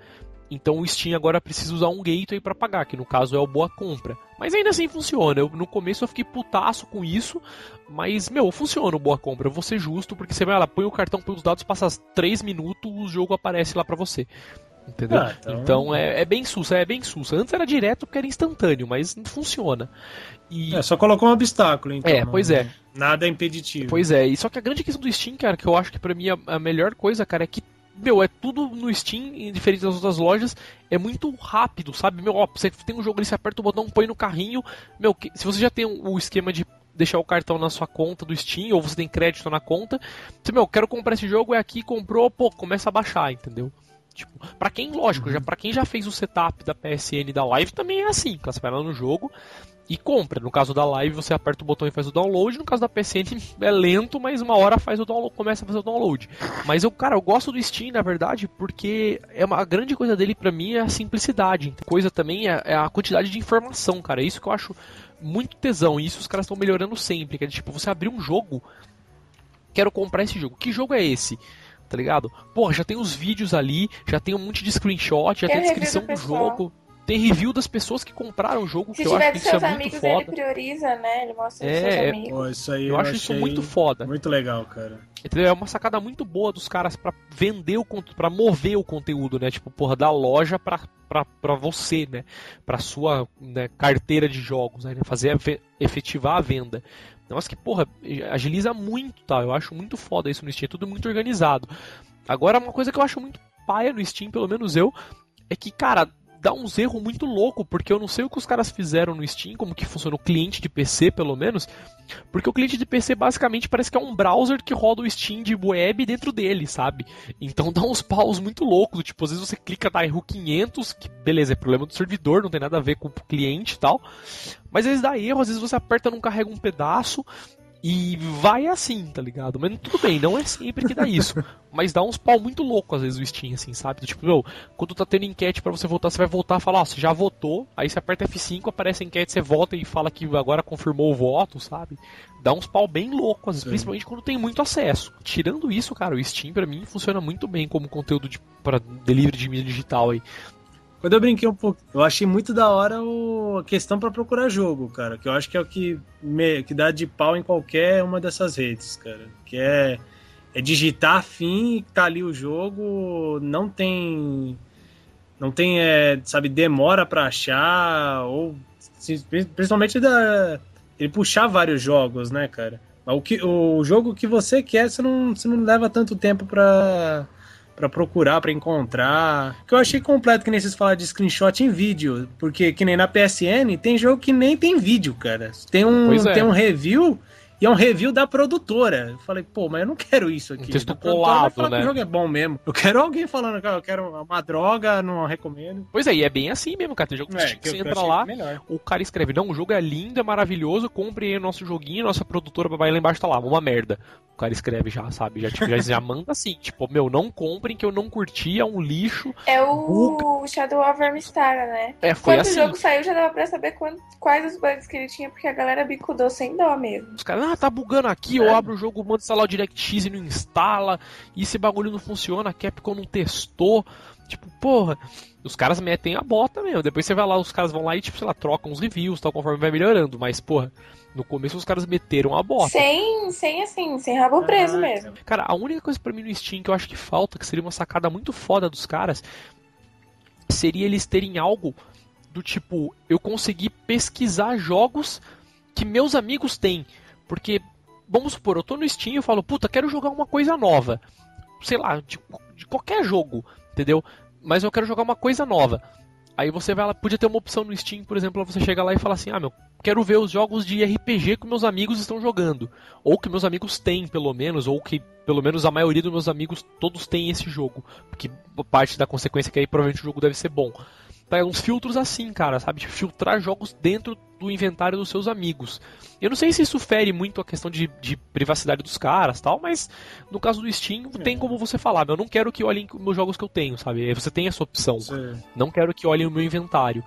Então o Steam agora precisa usar um gateway para pagar, que no caso é o Boa Compra. Mas ainda assim funciona. Eu, no começo eu fiquei putaço com isso, mas, meu, funciona o Boa Compra. Eu vou ser justo, porque você vai lá, põe o cartão, põe os dados, passa 3 minutos, o jogo aparece lá para você. Entendeu? Ah, então, então é, é, bem sussa, é bem sussa. Antes era direto porque era instantâneo, mas funciona. E... É, só colocou um obstáculo, então. É, pois é. Nada é impeditivo. Pois é, e só que a grande questão do Steam, cara, que eu acho que pra mim a, a melhor coisa, cara, é que meu, é tudo no Steam, diferente das outras lojas, é muito rápido, sabe? Meu, ó, você tem um jogo ali, você aperta o botão, põe no carrinho. Meu, que, se você já tem o esquema de deixar o cartão na sua conta do Steam, ou você tem crédito na conta, você, meu, quero comprar esse jogo, é aqui, comprou, pô, começa a baixar, entendeu? Tipo, para quem, lógico, já uhum. para quem já fez o setup da PSN da Live também é assim, você vai lá no jogo e compra. No caso da live, você aperta o botão e faz o download. No caso da PCN, é lento, mas uma hora faz o download, começa a fazer o download. Mas eu, cara, eu gosto do Steam, na verdade, porque é uma a grande coisa dele para mim é a simplicidade. Coisa também é, é, a quantidade de informação, cara. É isso que eu acho muito tesão. E isso os caras estão melhorando sempre. Que é tipo, você abrir um jogo, quero comprar esse jogo. Que jogo é esse? Tá ligado? Porra, já tem os vídeos ali, já tem um monte de screenshot, já tem a descrição do jogo tem review das pessoas que compraram o jogo, Se que eu acho que isso é muito foda. Ele prioriza, né? Ele mostra é, seus é. amigos. Pô, isso aí eu, eu acho isso muito foda. Muito legal, cara. Entendeu? É uma sacada muito boa dos caras para vender o para mover o conteúdo, né? Tipo, porra, da loja pra, pra, pra você, né? Pra sua né, carteira de jogos, né? Fazer a efetivar a venda. Negócio que, porra, agiliza muito, tá? Eu acho muito foda isso no Steam, é tudo muito organizado. Agora, uma coisa que eu acho muito paia no Steam, pelo menos eu, é que, cara, dá uns erros muito louco, porque eu não sei o que os caras fizeram no Steam, como que funciona o cliente de PC, pelo menos, porque o cliente de PC basicamente parece que é um browser que roda o Steam de web dentro dele, sabe? Então dá uns paus muito loucos, tipo, às vezes você clica, dá erro 500, que beleza, é problema do servidor, não tem nada a ver com o cliente e tal, mas às vezes dá erro, às vezes você aperta não carrega um pedaço, e vai assim, tá ligado? Mas tudo bem, não é sempre que dá isso. mas dá uns pau muito louco às vezes o Steam, assim, sabe? Tipo, meu, quando tá tendo enquete para você votar, você vai voltar e falar, ó, você já votou, aí você aperta F5, aparece a enquete, você vota e fala que agora confirmou o voto, sabe? Dá uns pau bem louco, às vezes, principalmente quando tem muito acesso. Tirando isso, cara, o Steam para mim funciona muito bem como conteúdo de, para delivery de mídia digital aí. Quando eu brinquei um pouco, eu achei muito da hora o... a questão para procurar jogo, cara. Que eu acho que é o que, me... que dá de pau em qualquer uma dessas redes, cara. Que é, é digitar fim, tá ali o jogo, não tem. Não tem, é, sabe, demora para achar, ou principalmente da, ele puxar vários jogos, né, cara? O, que, o jogo que você quer, você não, você não leva tanto tempo pra, para procurar, para encontrar. Que eu achei completo que nem vocês falaram de screenshot em vídeo, porque que nem na PSN tem jogo que nem tem vídeo, cara. Tem um, é. tem um review e é um review da produtora. Eu falei, pô, mas eu não quero isso aqui. Um texto colado, né? o jogo é bom mesmo. Eu quero alguém falando que eu quero uma droga, não recomendo. Pois é, e é bem assim mesmo, cara. Tem jogo é, que, você entra lá, o cara escreve, não, o jogo é lindo, é maravilhoso, compre aí o nosso joguinho, nossa produtora vai lá embaixo tá lá, uma merda. O cara escreve já, sabe? Já, tipo, já, já manda assim, tipo, meu, não comprem que eu não curti, é um lixo. É o Shadow of Vermistar, né? É, foi Quando assim. o jogo saiu, já dava pra saber quando, quais os bugs que ele tinha, porque a galera bicudou sem dó mesmo. Os caras, ah, tá bugando aqui, é. eu abro o jogo, mando instalar o DirectX e não instala, e esse bagulho não funciona, a Capcom não testou. Tipo, porra, os caras metem a bota mesmo. Depois você vai lá, os caras vão lá e, tipo, sei lá, trocam os reviews, tal, conforme vai melhorando. Mas, porra, no começo os caras meteram a bota. Sem, sem assim, sem rabo preso ah, mesmo. Cara, a única coisa para mim no Steam que eu acho que falta, que seria uma sacada muito foda dos caras, seria eles terem algo do tipo, eu conseguir pesquisar jogos que meus amigos têm. Porque, vamos supor, eu tô no Steam e falo, puta, quero jogar uma coisa nova. Sei lá, de, de qualquer jogo, entendeu? Mas eu quero jogar uma coisa nova. Aí você vai lá, podia ter uma opção no Steam, por exemplo, você chega lá e fala assim: "Ah, meu, quero ver os jogos de RPG que meus amigos estão jogando, ou que meus amigos têm, pelo menos, ou que pelo menos a maioria dos meus amigos todos têm esse jogo, porque parte da consequência é que aí provavelmente o jogo deve ser bom tá, uns filtros assim, cara, sabe? De filtrar jogos dentro do inventário dos seus amigos. Eu não sei se isso fere muito a questão de, de privacidade dos caras tal, mas no caso do Steam é. tem como você falar, eu não quero que olhem os meus jogos que eu tenho, sabe? Você tem essa opção. Sim. Não quero que olhem o meu inventário.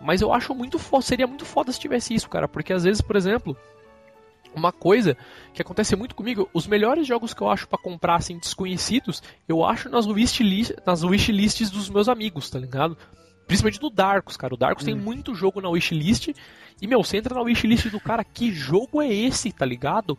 Mas eu acho muito foda, seria muito foda se tivesse isso, cara, porque às vezes, por exemplo, uma coisa que acontece muito comigo, os melhores jogos que eu acho para comprar assim desconhecidos, eu acho nas wishlist, nas wishlists dos meus amigos, tá ligado? Principalmente do Darkus, cara. O Darkus hum. tem muito jogo na wishlist. E, meu, você entra na wishlist do cara, que jogo é esse, tá ligado?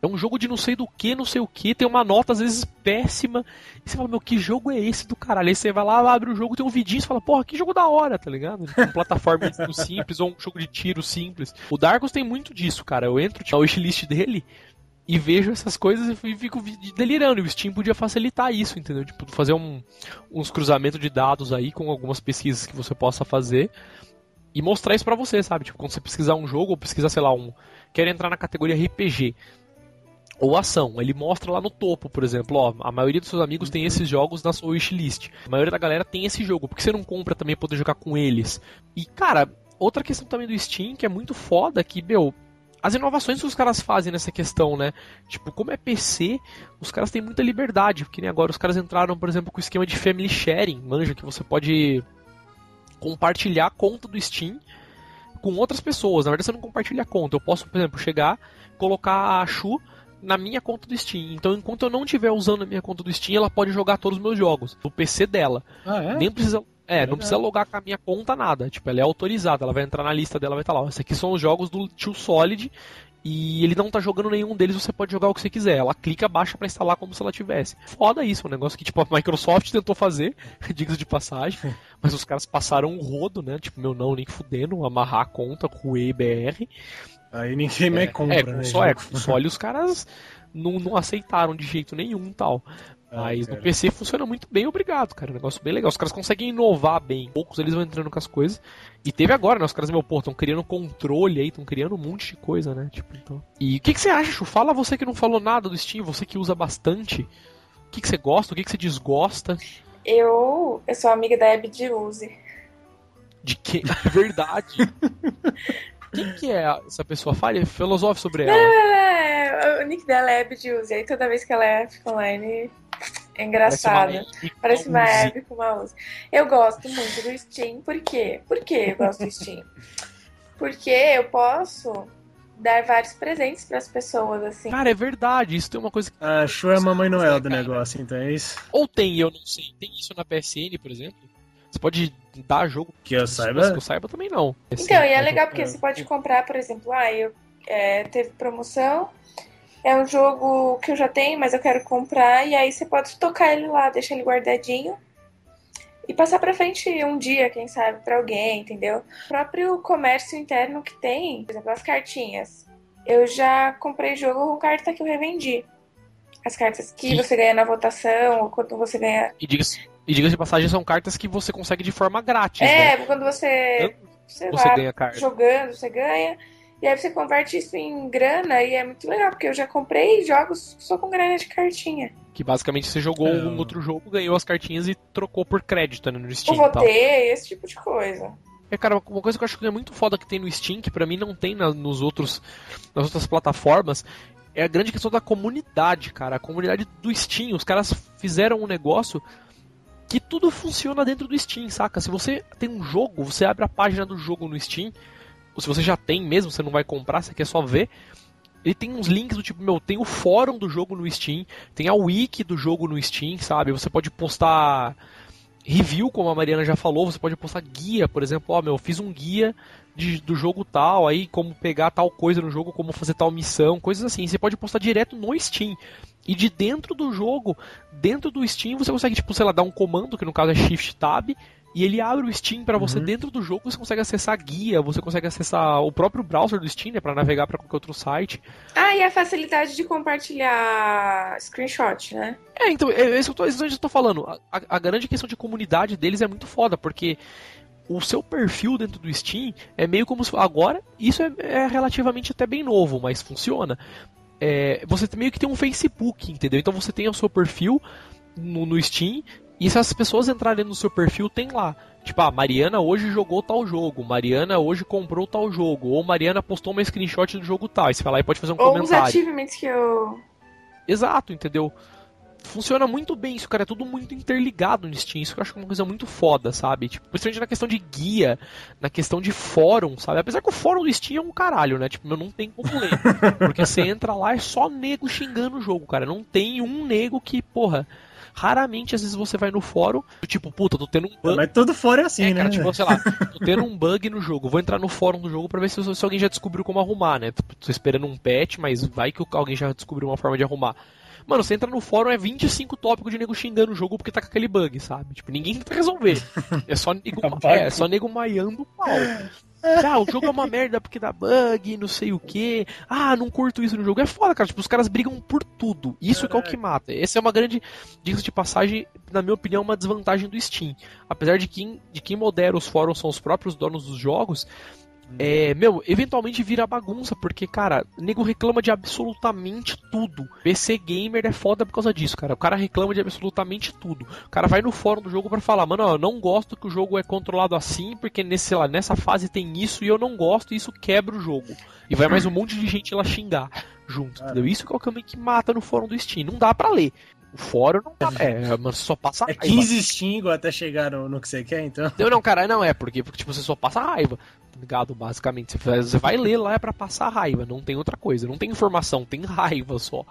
É um jogo de não sei do que, não sei o que, tem uma nota às vezes péssima. E você fala, meu, que jogo é esse do caralho? Aí você vai lá, abre o jogo, tem um vidinho e fala, porra, que jogo da hora, tá ligado? Um plataforma simples ou um jogo de tiro simples. O Darkus tem muito disso, cara. Eu entro na wishlist dele e vejo essas coisas e fico delirando. O Steam podia facilitar isso, entendeu? Tipo, fazer um, uns cruzamentos de dados aí com algumas pesquisas que você possa fazer e mostrar isso para você, sabe? Tipo, quando você pesquisar um jogo ou pesquisar, sei lá, um. Quer entrar na categoria RPG ou ação. Ele mostra lá no topo, por exemplo, ó, a maioria dos seus amigos tem esses jogos na sua wishlist. A maioria da galera tem esse jogo, porque você não compra também poder jogar com eles. E cara, outra questão também do Steam, que é muito foda, que, meu, as inovações que os caras fazem nessa questão, né? Tipo, como é PC, os caras têm muita liberdade, porque nem agora os caras entraram, por exemplo, com o esquema de family sharing, manja, que você pode compartilhar a conta do Steam com outras pessoas. Na verdade, você não compartilha a conta. Eu posso, por exemplo, chegar, colocar a Shu na minha conta do Steam. Então, enquanto eu não estiver usando a minha conta do Steam, ela pode jogar todos os meus jogos no PC dela. Ah, é? Nem precisa. É, não precisa logar com a minha conta nada. Tipo, ela é autorizada, ela vai entrar na lista dela, vai estar lá. Esses aqui são os jogos do Tio Solid e ele não tá jogando nenhum deles, você pode jogar o que você quiser. Ela clica, baixa para instalar como se ela tivesse. Foda isso, um negócio que tipo a Microsoft tentou fazer, diga de passagem, mas os caras passaram um rodo, né? Tipo, meu não, nem fudendo, amarrar a conta com o EIBR. Aí ninguém mais compra, é, né? console, é, console os caras não, não aceitaram de jeito nenhum tal. Mas cara. no PC funciona muito bem, obrigado, cara. Um negócio bem legal. Os caras conseguem inovar bem. Poucos eles vão entrando com as coisas. E teve agora, né? Os caras, meu, pô, estão criando controle aí, estão criando um monte de coisa, né? Tipo, então. E o que, que você acha, Chu? Fala você que não falou nada do Steam, você que usa bastante. O que, que você gosta, o que, que você desgosta? Eu, eu sou amiga da Abby de Use. De que? De verdade. Quem que é essa pessoa? Fale, filosofe sobre ela. É, o nick dela é Abby de Use. Aí toda vez que ela fica online, é engraçado. Parece uma Abby com uma Use. Eu gosto muito do Steam. Por quê? Por que eu gosto do Steam? Porque eu posso dar vários presentes para as pessoas, assim. Cara, é verdade. Isso tem uma coisa que. A Shu é a Mamãe Noel do negócio, então é isso. Ou tem, eu não sei. Tem isso na PSN, por exemplo? Você pode dar jogo. Que eu saiba. Que eu saiba também não. Então, e é legal porque você pode comprar, por exemplo, ah, eu é, teve promoção, é um jogo que eu já tenho, mas eu quero comprar, e aí você pode tocar ele lá, deixar ele guardadinho e passar pra frente um dia, quem sabe, pra alguém, entendeu? O próprio comércio interno que tem, por exemplo, as cartinhas. Eu já comprei jogo com carta que eu revendi. As cartas que Sim. você ganha na votação, ou quando você ganha. E diga-se diga de passagem, são cartas que você consegue de forma grátis. É, né? quando você, você lá, ganha carta. jogando, você ganha. E aí você converte isso em grana e é muito legal, porque eu já comprei jogos só com grana de cartinha. Que basicamente você jogou é. um outro jogo, ganhou as cartinhas e trocou por crédito né, no Steam. Eu votei, esse tipo de coisa. É, cara, uma coisa que eu acho que é muito foda que tem no Steam, que pra mim não tem na, nos outros, nas outras plataformas, é a grande questão da comunidade, cara. A comunidade do Steam. Os caras fizeram um negócio que tudo funciona dentro do Steam, saca? Se você tem um jogo, você abre a página do jogo no Steam, ou se você já tem mesmo, você não vai comprar, você quer só ver. Ele tem uns links do tipo, meu, tem o fórum do jogo no Steam, tem a wiki do jogo no Steam, sabe? Você pode postar review, como a Mariana já falou, você pode postar guia, por exemplo, ó, meu, fiz um guia de, do jogo tal, aí como pegar tal coisa no jogo, como fazer tal missão, coisas assim. Você pode postar direto no Steam. E de dentro do jogo, dentro do Steam, você consegue, tipo, sei lá, dar um comando, que no caso é Shift Tab, e ele abre o Steam para você uhum. dentro do jogo, você consegue acessar a guia, você consegue acessar o próprio browser do Steam, né, para navegar para qualquer outro site. Ah, e a facilidade de compartilhar screenshot, né? É, então, é isso que eu tô, eu tô falando. A, a, grande questão de comunidade deles é muito foda, porque o seu perfil dentro do Steam é meio como se. Agora, isso é, é relativamente até bem novo, mas funciona é, você meio que tem um Facebook, entendeu? Então você tem o seu perfil no, no Steam e se as pessoas entrarem no seu perfil, tem lá. Tipo, ah, Mariana hoje jogou tal jogo, Mariana hoje comprou tal jogo, ou Mariana postou uma screenshot do jogo tal. Aí você vai lá e pode fazer um ou comentário. Ou os achievements que eu. Exato, entendeu? funciona muito bem isso, cara. É tudo muito interligado no Steam. Isso que eu acho uma coisa muito foda, sabe? Tipo, principalmente na questão de guia, na questão de fórum, sabe? Apesar que o fórum do Steam é um caralho, né? Tipo, não tem como ler. Porque você entra lá é só nego xingando o jogo, cara. Não tem um nego que, porra. Raramente, às vezes, você vai no fórum, tipo, puta, tô tendo um bug. Mas todo fórum é assim, é, né? Cara, tipo, sei lá, tô tendo um bug no jogo. Vou entrar no fórum do jogo pra ver se, se alguém já descobriu como arrumar, né? Tô esperando um patch, mas vai que alguém já descobriu uma forma de arrumar. Mano, você entra no fórum, é 25 tópicos de nego xingando o jogo porque tá com aquele bug, sabe? Tipo, ninguém tenta resolver. É só nego, é, é só nego maiando o pau. Ah, o jogo é uma merda porque dá bug, não sei o que. Ah, não curto isso no jogo. É foda, cara. Tipo, os caras brigam por tudo. Isso que é o que mata. Essa é uma grande, dica de passagem, na minha opinião, uma desvantagem do Steam. Apesar de quem, de quem modera os fóruns são os próprios donos dos jogos, é, meu, eventualmente vira bagunça, porque, cara, nego reclama de absolutamente tudo. PC Gamer é foda por causa disso, cara. O cara reclama de absolutamente tudo. O cara vai no fórum do jogo para falar, mano, ó, eu não gosto que o jogo é controlado assim, porque nesse, lá, nessa fase tem isso e eu não gosto e isso quebra o jogo. E vai mais um monte de gente lá xingar junto, entendeu? Isso que é o caminho que mata no fórum do Steam. Não dá para ler. O fórum não dá. É, mas só passa raiva. É 15 xingos até chegar no, no, que você quer, então. Não, não, cara, não é, porque, porque tipo, você só passa raiva. Tá ligado? Basicamente. Você vai ler lá é pra passar raiva, não tem outra coisa. Não tem informação, tem raiva só.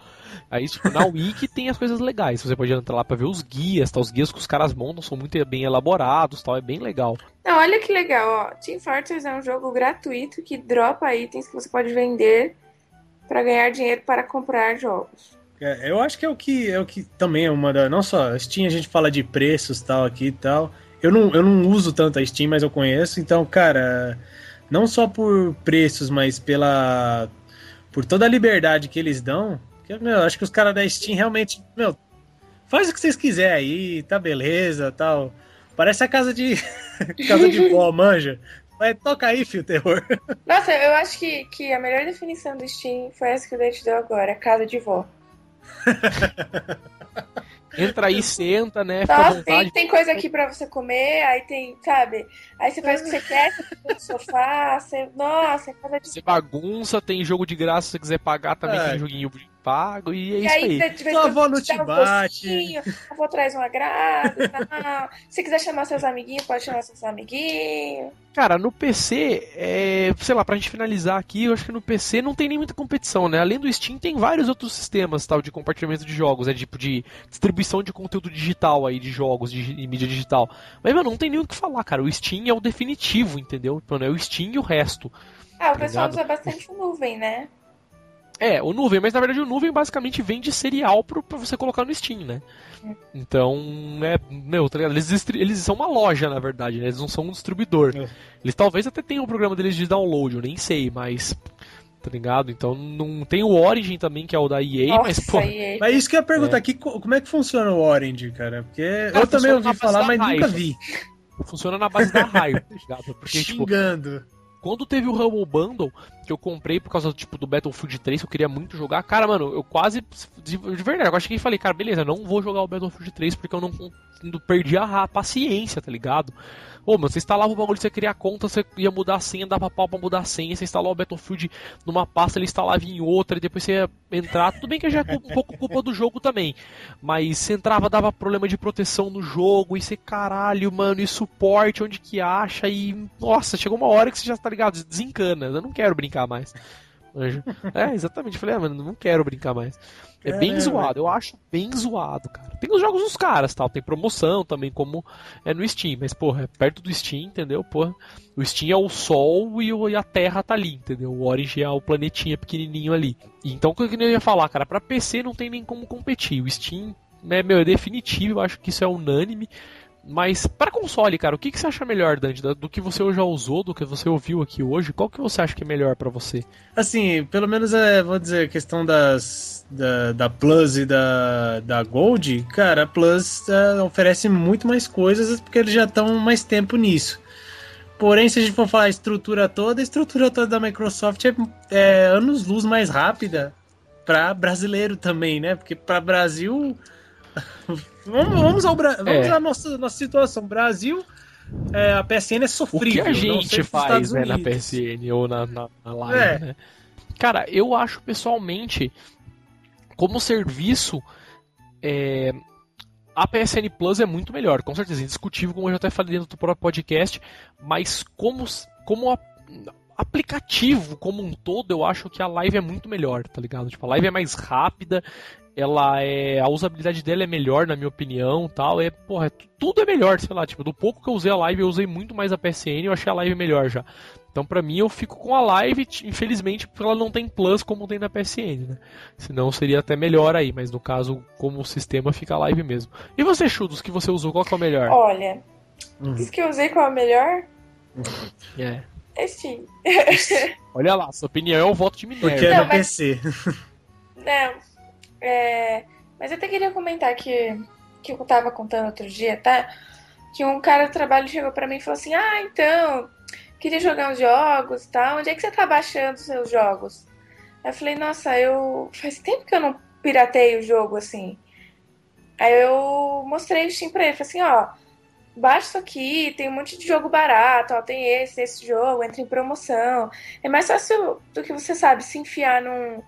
Aí, tipo, na Wiki tem as coisas legais. Você pode entrar lá pra ver os guias, tá? Os guias que os caras montam são muito bem elaborados tal. É bem legal. Não, olha que legal, ó. Team Fortress é um jogo gratuito que dropa itens que você pode vender para ganhar dinheiro para comprar jogos. É, eu acho que é o que é o que também é uma da. Não só Steam, a gente fala de preços tal aqui e tal. Eu não, eu não uso tanto a Steam, mas eu conheço. Então, cara, não só por preços, mas pela. por toda a liberdade que eles dão. Que, meu, acho que os caras da Steam realmente. Meu, faz o que vocês quiserem aí, tá beleza tal. Parece a casa de. casa de vó, manja. Vai, toca aí, fio terror. Nossa, eu acho que, que a melhor definição do Steam foi essa que o Dante deu agora, casa de vó. Entra aí, senta, né? Nossa, tem, tem, coisa aqui pra você comer, aí tem, sabe? Aí você faz o que você quer, você fica no sofá, você. Nossa, é casa de. Você bagunça, tem jogo de graça se você quiser pagar também, é. tem joguinho pago e é e isso aí. aí. Sua avó não te bate. Um a avó traz um agrado. Tá? Se quiser chamar seus amiguinhos, pode chamar seus amiguinhos. Cara, no PC, é, sei lá, pra gente finalizar aqui, eu acho que no PC não tem nem muita competição, né? Além do Steam, tem vários outros sistemas tal de compartilhamento de jogos, né? Tipo de distribuição de conteúdo digital aí, de jogos, de, de mídia digital. Mas, mano, não tem nem o que falar, cara. O Steam é o definitivo, entendeu? Mano, é o Steam e o resto. Ah, o tá pessoal usa bastante nuvem, né? É, o nuvem, mas na verdade o nuvem basicamente vende serial pro, pra você colocar no Steam, né? Então, é, meu, tá eles, eles são uma loja, na verdade, né? Eles não são um distribuidor. É. Eles talvez até tenham o programa deles de download, eu nem sei, mas. Tá ligado? Então não tem o Origin também, que é o da EA, Nossa, mas pô. EA. Mas isso que eu ia perguntar é. aqui, como é que funciona o Origin, cara? Porque cara, eu também ouvi falar, mas raiva. nunca vi. Funciona na base da raiva, tá ligado? Porque, tipo, Xingando. Tipo, quando teve o Humble Bundle, que eu comprei por causa tipo, do Battlefield 3, que eu queria muito jogar, cara, mano, eu quase. De, de verdade, eu acho que falei, cara, beleza, não vou jogar o Battlefield 3 porque eu não, perdi a, paciência, tá ligado? Ô, mano, você instalava o bagulho, você criar conta, você ia mudar a senha, dava pau pra mudar a senha, você instalou o Battlefield numa pasta, ele instalava em outra, e depois você ia entrar. Tudo bem que já é um pouco culpa do jogo também. Mas você entrava, dava problema de proteção no jogo, e você, caralho, mano, e suporte, onde que acha, e. Nossa, chegou uma hora que você já tá desencana. Eu não quero brincar mais. É, exatamente. Falei, ah, mano, não quero brincar mais. É bem é, zoado, eu acho bem zoado, cara. Tem os jogos dos caras, tal, tem promoção também, como é no Steam, mas, porra, é perto do Steam, entendeu? Porra, o Steam é o Sol e, o, e a Terra tá ali, entendeu? O Origin é o planetinha pequenininho ali. Então, o que eu ia falar, cara, pra PC não tem nem como competir. O Steam, é, meu, é definitivo, eu acho que isso é unânime. Mas para console, cara, o que, que você acha melhor, Dante? Do que você já usou, do que você ouviu aqui hoje, qual que você acha que é melhor para você? Assim, pelo menos é, vou dizer, a questão das da, da Plus e da, da Gold, cara, a Plus é, oferece muito mais coisas porque eles já estão mais tempo nisso. Porém, se a gente for falar a estrutura toda, a estrutura toda da Microsoft é, é anos luz mais rápida para brasileiro também, né? Porque para Brasil vamos, vamos, ao vamos é. à nossa, nossa situação. Brasil, é, a PSN é sofrível. O que a gente faz né, na PSN ou na, na, na live, é. né? Cara, eu acho pessoalmente, como serviço, é, a PSN Plus é muito melhor, com certeza, indiscutível, como eu já até falei dentro do próprio podcast, mas como, como a, aplicativo como um todo, eu acho que a live é muito melhor, tá ligado? Tipo, a live é mais rápida, ela é a usabilidade dela é melhor na minha opinião tal é porra é, tudo é melhor sei lá tipo do pouco que eu usei a live eu usei muito mais a PSN eu achei a live melhor já. Então para mim eu fico com a live infelizmente porque ela não tem plus como tem na PSN né? Senão seria até melhor aí mas no caso como o sistema fica a live mesmo. E você Chudos que você usou qual que é o melhor? Olha uhum. isso que eu usei qual é o melhor? É. É Steam olha lá sua opinião é um voto de minério. porque é no mas... PC não é, mas eu até queria comentar que, que eu tava contando outro dia, tá? Que um cara do trabalho chegou para mim e falou assim: Ah, então, queria jogar uns jogos e tal. Onde é que você tá baixando os seus jogos? Aí eu falei, nossa, eu. Faz tempo que eu não pirateio o jogo assim. Aí eu mostrei o Steam pra ele, falei assim, ó, baixa isso aqui, tem um monte de jogo barato, ó, tem esse, esse jogo, entra em promoção. É mais fácil do que você sabe se enfiar num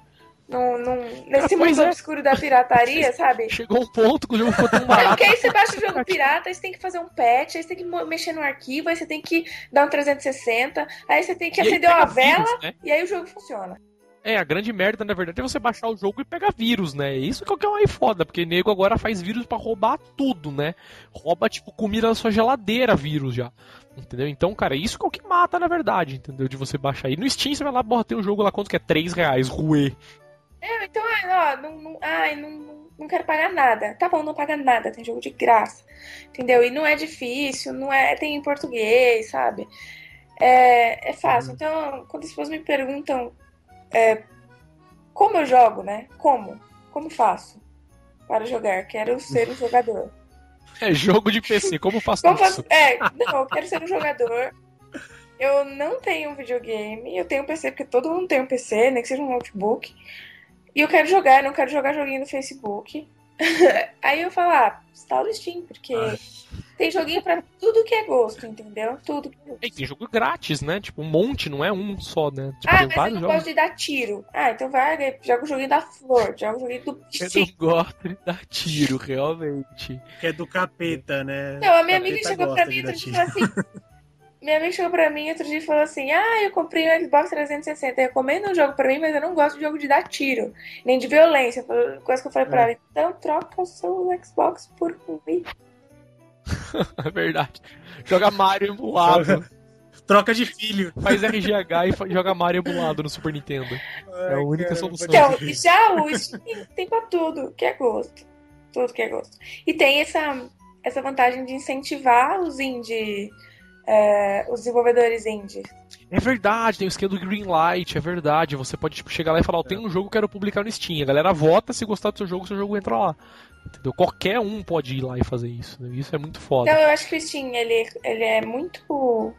num, num, nesse mundo é. obscuro da pirataria, sabe? Chegou um ponto que o jogo ficou tão barato. É, porque aí você baixa o jogo pirata, aí você tem que fazer um patch, aí você tem que mexer no arquivo, aí você tem que dar um 360, aí você tem que e acender uma vela, vírus, né? e aí o jogo funciona. É, a grande merda, na verdade, é você baixar o jogo e pegar vírus, né? Isso que é o mais foda, porque nego agora faz vírus para roubar tudo, né? Rouba, tipo, comida da sua geladeira, vírus já. Entendeu? Então, cara, isso que é o que mata, na verdade, entendeu? De você baixar. E no Steam você vai lá, borra, tem um jogo lá, quanto que é? 3 reais, ruê. É, então, ó, não, não, ai, não, não quero pagar nada. Tá bom, não paga nada, tem jogo de graça. Entendeu? E não é difícil, não é. Tem em português, sabe? É, é fácil. Uhum. Então, quando as pessoas me perguntam é, como eu jogo, né? Como? Como faço para jogar? Quero ser um jogador. É jogo de PC, como faço como isso? Faço... É, não, eu quero ser um jogador. Eu não tenho um videogame, eu tenho um PC, porque todo mundo tem um PC, nem que seja um notebook. E eu quero jogar, eu não quero jogar joguinho no Facebook. Aí eu falo, ah, instala o Steam, porque Ai. tem joguinho pra tudo que é gosto, entendeu? Tudo que é gosto. tem jogo grátis, né? Tipo, um monte, não é um só, né? Tipo, ah, mas eu não jogos. gosto de dar tiro. Ah, então vai, joga o joguinho da flor, joga o joguinho do Eu não gosto de dar tiro, realmente. Que é do capeta, né? Não, a minha amiga chegou pra mim e falou assim... Minha amiga chegou pra mim outro dia e falou assim: Ah, eu comprei um Xbox 360. Recomenda um jogo pra mim, mas eu não gosto de jogo de dar tiro, nem de violência. Coisa que eu falei pra é. ela: Então troca o seu Xbox por mim. é verdade. Joga Mario emulado. Troca de filho. Faz RGH e joga Mario emulado no Super Nintendo. Ai, é a única cara, solução. Então, já o Steam tem pra tudo que é gosto. Tudo que é gosto. E tem essa, essa vantagem de incentivar os indie é, os desenvolvedores indie. É verdade, tem o esquema do Greenlight, é verdade. Você pode tipo, chegar lá e falar, oh, tem um jogo que eu quero publicar no Steam. A galera vota, se gostar do seu jogo, seu jogo entra lá. Entendeu? Qualquer um pode ir lá e fazer isso. Né? Isso é muito foda. Então eu acho que o Steam, ele, ele é muito.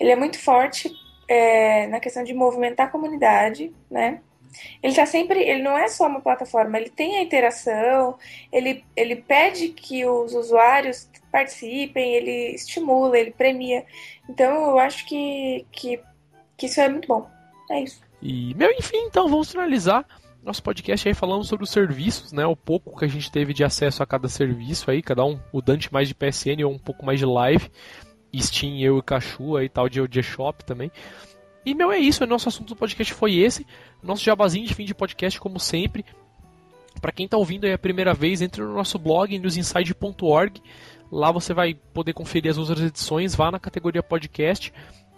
Ele é muito forte é, na questão de movimentar a comunidade, né? Ele tá sempre, ele não é só uma plataforma, ele tem a interação, ele, ele pede que os usuários participem, ele estimula, ele premia. Então eu acho que, que, que isso é muito bom. É isso. E, meu, enfim, então vamos finalizar nosso podcast aí falando sobre os serviços, né? O pouco que a gente teve de acesso a cada serviço aí, cada um, o Dante mais de PSN ou um pouco mais de live, Steam, eu e Cachu aí tal de OG Shop também. E, meu, é isso. O nosso assunto do podcast foi esse. Nosso jabazinho de fim de podcast, como sempre. Para quem está ouvindo aí a primeira vez, entre no nosso blog, newsinside.org. Lá você vai poder conferir as outras edições. Vá na categoria podcast.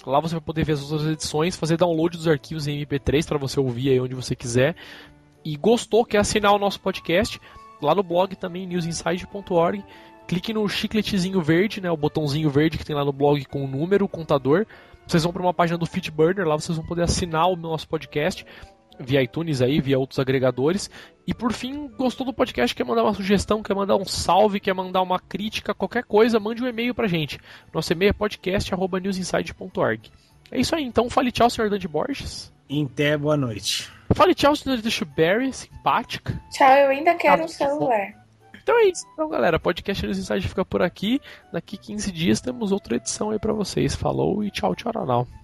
Lá você vai poder ver as outras edições, fazer download dos arquivos em MP3 para você ouvir aí onde você quiser. E gostou, quer assinar o nosso podcast? Lá no blog também, newsinside.org. Clique no chicletezinho verde, né, o botãozinho verde que tem lá no blog com o número, o contador vocês vão para uma página do Fitburner, lá vocês vão poder assinar o nosso podcast via iTunes aí, via outros agregadores. E por fim, gostou do podcast, quer mandar uma sugestão, quer mandar um salve, quer mandar uma crítica, qualquer coisa, mande um e-mail pra gente. Nosso e-mail é podcast@newsinside.org. É isso aí, então fale tchau, Sr. Dante Borges. Até boa noite. Fale tchau, Sr. Shuberry, simpática. Tchau, eu ainda quero ah, um celular. Então é isso. Então, galera, podcast News Inside fica por aqui. Daqui 15 dias temos outra edição aí para vocês. Falou e tchau, tchau, não.